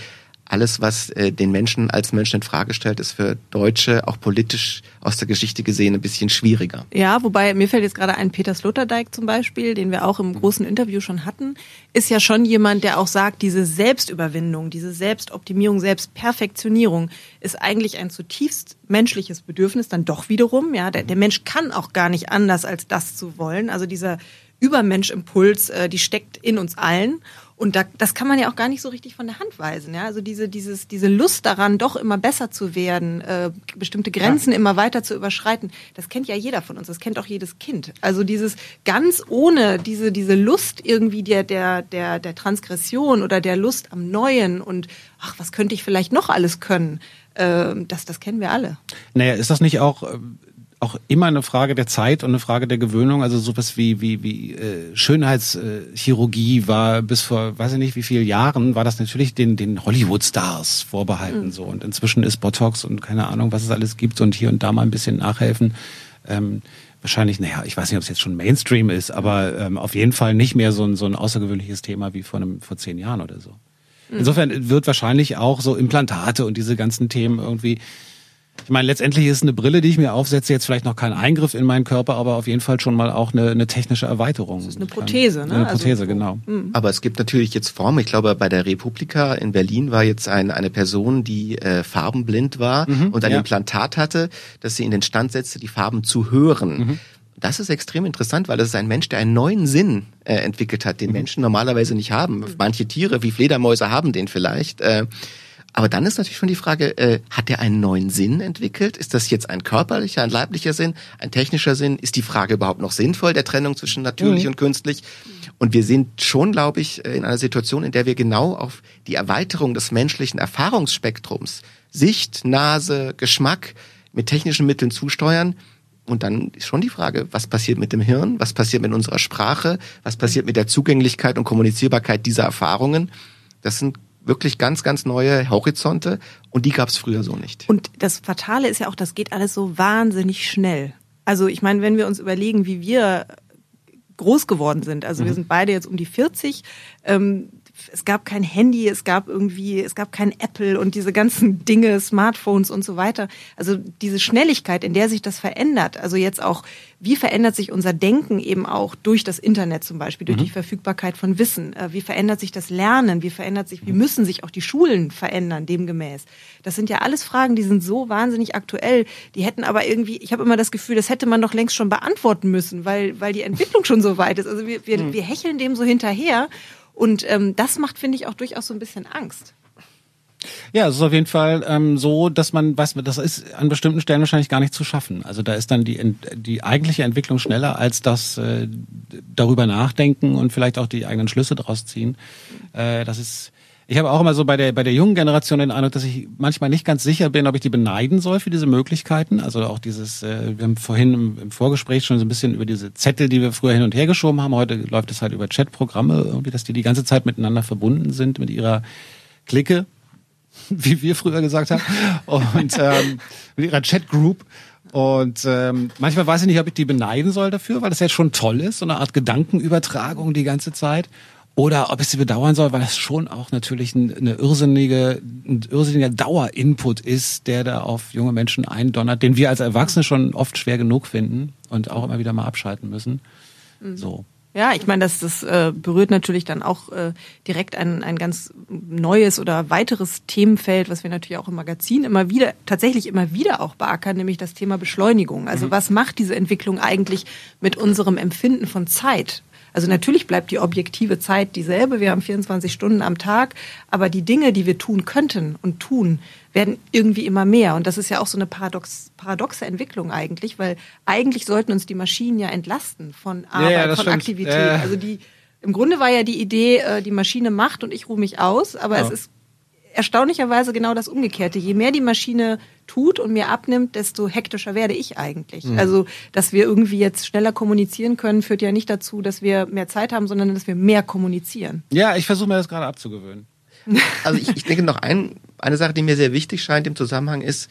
alles, was äh, den Menschen als Menschen in Frage stellt, ist für Deutsche auch politisch aus der Geschichte gesehen ein bisschen schwieriger. Ja, wobei mir fällt jetzt gerade ein Peter Sloterdijk zum Beispiel, den wir auch im großen Interview schon hatten, ist ja schon jemand, der auch sagt, diese Selbstüberwindung, diese Selbstoptimierung, Selbstperfektionierung ist eigentlich ein zutiefst menschliches Bedürfnis dann doch wiederum. Ja, der, der Mensch kann auch gar nicht anders als das zu wollen. Also dieser Übermenschimpuls, äh, die steckt in uns allen. Und da, das kann man ja auch gar nicht so richtig von der Hand weisen. Ja? Also diese, dieses, diese Lust daran, doch immer besser zu werden, äh, bestimmte Grenzen ja. immer weiter zu überschreiten, das kennt ja jeder von uns, das kennt auch jedes Kind. Also dieses ganz ohne diese, diese Lust irgendwie der, der, der, der Transgression oder der Lust am Neuen und ach, was könnte ich vielleicht noch alles können, äh, das, das kennen wir alle. Naja, ist das nicht auch äh, auch immer eine Frage der Zeit und eine Frage der Gewöhnung. Also sowas wie wie wie äh, Schönheitschirurgie war bis vor weiß ich nicht wie vielen Jahren war das natürlich den den Hollywood-Stars vorbehalten mhm. so und inzwischen ist Botox und keine Ahnung was es alles gibt und hier und da mal ein bisschen nachhelfen. Ähm, wahrscheinlich, naja, ich weiß nicht, ob es jetzt schon Mainstream ist, aber ähm, auf jeden Fall nicht mehr so ein, so ein außergewöhnliches Thema wie vor, einem, vor zehn Jahren oder so. Mhm. Insofern wird wahrscheinlich auch so Implantate und diese ganzen Themen irgendwie ich meine, letztendlich ist eine Brille, die ich mir aufsetze, jetzt vielleicht noch kein Eingriff in meinen Körper, aber auf jeden Fall schon mal auch eine, eine technische Erweiterung. Das ist eine Prothese, ne? Eine Prothese, also, genau. Mh. Aber es gibt natürlich jetzt Formen. Ich glaube, bei der Republika in Berlin war jetzt ein, eine Person, die äh, farbenblind war mhm, und ein ja. Implantat hatte, dass sie in den Stand setzte, die Farben zu hören. Mhm. Das ist extrem interessant, weil das ist ein Mensch, der einen neuen Sinn äh, entwickelt hat, den mhm. Menschen normalerweise nicht haben. Manche Tiere wie Fledermäuse haben den vielleicht. Äh, aber dann ist natürlich schon die Frage, äh, hat er einen neuen Sinn entwickelt? Ist das jetzt ein körperlicher, ein leiblicher Sinn, ein technischer Sinn? Ist die Frage überhaupt noch sinnvoll, der Trennung zwischen natürlich mhm. und künstlich? Und wir sind schon, glaube ich, äh, in einer Situation, in der wir genau auf die Erweiterung des menschlichen Erfahrungsspektrums, Sicht, Nase, Geschmack mit technischen Mitteln zusteuern. Und dann ist schon die Frage, was passiert mit dem Hirn? Was passiert mit unserer Sprache? Was passiert mit der Zugänglichkeit und Kommunizierbarkeit dieser Erfahrungen? Das sind wirklich ganz, ganz neue Horizonte und die gab es früher so nicht. Und das Fatale ist ja auch, das geht alles so wahnsinnig schnell. Also ich meine, wenn wir uns überlegen, wie wir groß geworden sind, also mhm. wir sind beide jetzt um die 40, ähm, es gab kein Handy, es gab irgendwie, es gab kein Apple und diese ganzen Dinge, Smartphones und so weiter. Also diese Schnelligkeit, in der sich das verändert, also jetzt auch, wie verändert sich unser Denken eben auch durch das Internet zum Beispiel, durch mhm. die Verfügbarkeit von Wissen? Äh, wie verändert sich das Lernen? Wie verändert sich, wie mhm. müssen sich auch die Schulen verändern, demgemäß? Das sind ja alles Fragen, die sind so wahnsinnig aktuell. Die hätten aber irgendwie, ich habe immer das Gefühl, das hätte man doch längst schon beantworten müssen, weil, weil die Entwicklung schon so weit ist. Also wir, wir, mhm. wir hecheln dem so hinterher. Und ähm, das macht, finde ich, auch durchaus so ein bisschen Angst. Ja, es ist auf jeden Fall ähm, so, dass man weiß, das ist an bestimmten Stellen wahrscheinlich gar nicht zu schaffen. Also da ist dann die die eigentliche Entwicklung schneller als das äh, darüber nachdenken und vielleicht auch die eigenen Schlüsse daraus ziehen. Äh, das ist ich habe auch immer so bei der, bei der jungen Generation den Eindruck, dass ich manchmal nicht ganz sicher bin, ob ich die beneiden soll für diese Möglichkeiten. Also auch dieses, äh, wir haben vorhin im, im Vorgespräch schon so ein bisschen über diese Zettel, die wir früher hin und her geschoben haben. Heute läuft es halt über Chatprogramme, irgendwie, dass die die ganze Zeit miteinander verbunden sind mit ihrer Clique, wie wir früher gesagt haben, und ähm, mit ihrer Chatgroup. Und ähm, manchmal weiß ich nicht, ob ich die beneiden soll dafür, weil das jetzt schon toll ist, so eine Art Gedankenübertragung die ganze Zeit oder ob ich sie bedauern soll, weil das schon auch natürlich eine irrsinnige, ein irrsinniger Dauerinput ist, der da auf junge Menschen eindonnert, den wir als Erwachsene schon oft schwer genug finden und auch immer wieder mal abschalten müssen. Mhm. So. Ja, ich meine, das, das äh, berührt natürlich dann auch äh, direkt ein, ein ganz neues oder weiteres Themenfeld, was wir natürlich auch im Magazin immer wieder, tatsächlich immer wieder auch beackern, nämlich das Thema Beschleunigung. Also mhm. was macht diese Entwicklung eigentlich mit unserem Empfinden von Zeit? Also natürlich bleibt die objektive Zeit dieselbe. Wir haben 24 Stunden am Tag, aber die Dinge, die wir tun könnten und tun, werden irgendwie immer mehr. Und das ist ja auch so eine paradox, paradoxe Entwicklung eigentlich, weil eigentlich sollten uns die Maschinen ja entlasten von Arbeit, ja, ja, von stimmt. Aktivität. Ja. Also die, im Grunde war ja die Idee, äh, die Maschine macht und ich ruhe mich aus, aber es ist erstaunlicherweise genau das Umgekehrte. Je mehr die Maschine tut und mir abnimmt, desto hektischer werde ich eigentlich. Mhm. Also, dass wir irgendwie jetzt schneller kommunizieren können, führt ja nicht dazu, dass wir mehr Zeit haben, sondern dass wir mehr kommunizieren. Ja, ich versuche mir das gerade abzugewöhnen. Also ich, ich denke noch ein, eine Sache, die mir sehr wichtig scheint im Zusammenhang ist,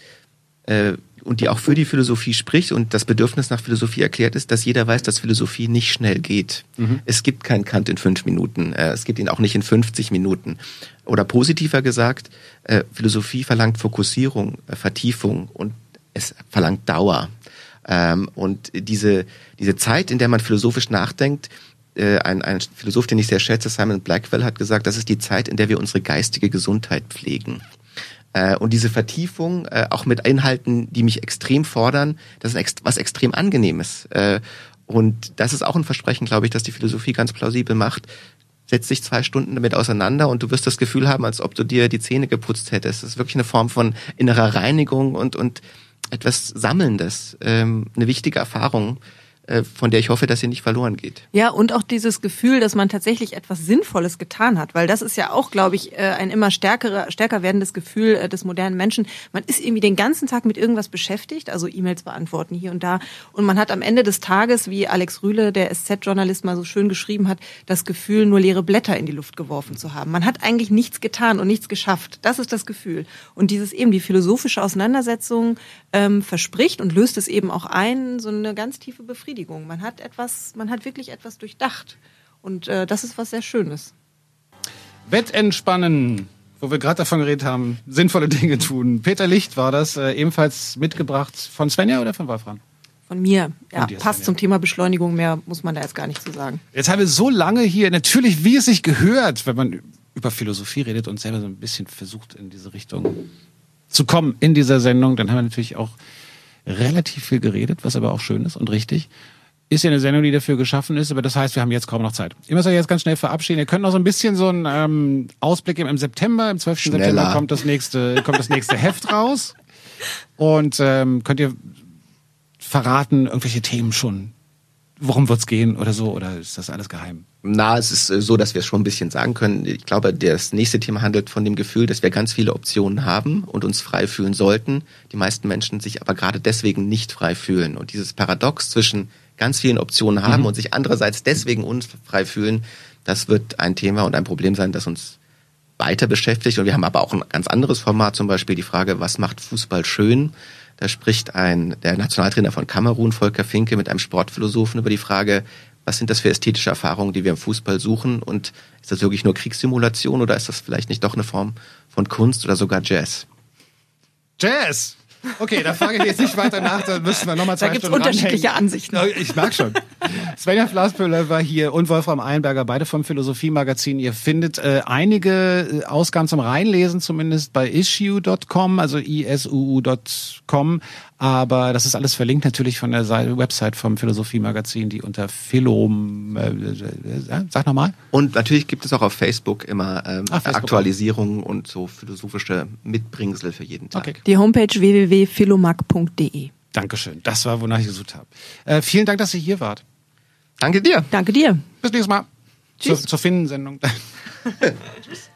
äh, und die auch für die Philosophie spricht und das Bedürfnis nach Philosophie erklärt ist, dass jeder weiß, dass Philosophie nicht schnell geht. Mhm. Es gibt keinen Kant in fünf Minuten, äh, es gibt ihn auch nicht in 50 Minuten. Oder positiver gesagt, äh, Philosophie verlangt Fokussierung, äh, Vertiefung und es verlangt Dauer. Ähm, und diese, diese Zeit, in der man philosophisch nachdenkt, ein, ein Philosoph, den ich sehr schätze, Simon Blackwell, hat gesagt, das ist die Zeit, in der wir unsere geistige Gesundheit pflegen. Äh, und diese Vertiefung, äh, auch mit Inhalten, die mich extrem fordern, das ist was extrem angenehmes. Äh, und das ist auch ein Versprechen, glaube ich, dass die Philosophie ganz plausibel macht. Setz dich zwei Stunden damit auseinander und du wirst das Gefühl haben, als ob du dir die Zähne geputzt hättest. Das ist wirklich eine Form von innerer Reinigung und, und etwas Sammelndes, ähm, eine wichtige Erfahrung. Äh, von der ich hoffe, dass sie nicht verloren geht. Ja, und auch dieses Gefühl, dass man tatsächlich etwas Sinnvolles getan hat, weil das ist ja auch, glaube ich, äh, ein immer stärkerer, stärker werdendes Gefühl äh, des modernen Menschen. Man ist irgendwie den ganzen Tag mit irgendwas beschäftigt, also E-Mails beantworten hier und da, und man hat am Ende des Tages, wie Alex Rühle, der SZ-Journalist, mal so schön geschrieben hat, das Gefühl, nur leere Blätter in die Luft geworfen zu haben. Man hat eigentlich nichts getan und nichts geschafft. Das ist das Gefühl. Und dieses eben die philosophische Auseinandersetzung ähm, verspricht und löst es eben auch ein, so eine ganz tiefe Befriedigung. Befriedigung. Man hat etwas, man hat wirklich etwas durchdacht. Und äh, das ist was sehr Schönes. Wettentspannen, wo wir gerade davon geredet haben, sinnvolle Dinge tun. Peter Licht war das, äh, ebenfalls mitgebracht von Svenja oder von Wolfram? Von mir. Ja, dir, passt Svenja. zum Thema Beschleunigung. Mehr muss man da jetzt gar nicht zu sagen. Jetzt haben wir so lange hier, natürlich, wie es sich gehört, wenn man über Philosophie redet und selber so ein bisschen versucht, in diese Richtung zu kommen in dieser Sendung, dann haben wir natürlich auch relativ viel geredet, was aber auch schön ist und richtig. Ist ja eine Sendung, die dafür geschaffen ist, aber das heißt, wir haben jetzt kaum noch Zeit. Ihr müsst euch jetzt ganz schnell verabschieden. Ihr könnt noch so ein bisschen so einen ähm, Ausblick geben. Im September, im 12. Schneller. September kommt das nächste, kommt das nächste Heft raus. Und ähm, könnt ihr verraten, irgendwelche Themen schon? Worum wird's gehen oder so? Oder ist das alles geheim? Na, es ist äh, so, dass wir es schon ein bisschen sagen können. Ich glaube, das nächste Thema handelt von dem Gefühl, dass wir ganz viele Optionen haben und uns frei fühlen sollten. Die meisten Menschen sich aber gerade deswegen nicht frei fühlen. Und dieses Paradox zwischen ganz vielen Optionen haben und sich andererseits deswegen unfrei fühlen, das wird ein Thema und ein Problem sein, das uns weiter beschäftigt. Und wir haben aber auch ein ganz anderes Format, zum Beispiel die Frage, was macht Fußball schön? Da spricht ein, der Nationaltrainer von Kamerun, Volker Finke, mit einem Sportphilosophen über die Frage, was sind das für ästhetische Erfahrungen, die wir im Fußball suchen? Und ist das wirklich nur Kriegssimulation oder ist das vielleicht nicht doch eine Form von Kunst oder sogar Jazz? Jazz! Okay, da frage ich jetzt nicht weiter nach, da müssen wir nochmal zwei Da gibt's Stunden unterschiedliche ranhängen. Ansichten. Ich merke schon. Svenja Flaspöhler war hier und Wolfram Eilenberger, beide vom Philosophie-Magazin. Ihr findet äh, einige äh, Ausgaben zum Reinlesen, zumindest bei issue.com, also isuu.com. Aber das ist alles verlinkt natürlich von der Seite, Website vom Philosophie-Magazin, die unter Philom, äh, äh, sag nochmal. Und natürlich gibt es auch auf Facebook immer ähm, Ah, Facebook Aktualisierungen und so philosophische Mitbringsel für jeden Tag. Okay. Die Homepage www.philomag.de. Dankeschön. Das war, wonach ich gesucht habe. Äh, vielen Dank, dass ihr hier wart. Danke dir. Danke dir. Bis nächstes Mal. Zur, Tschüss. zur Finnen-Sendung. Tschüss.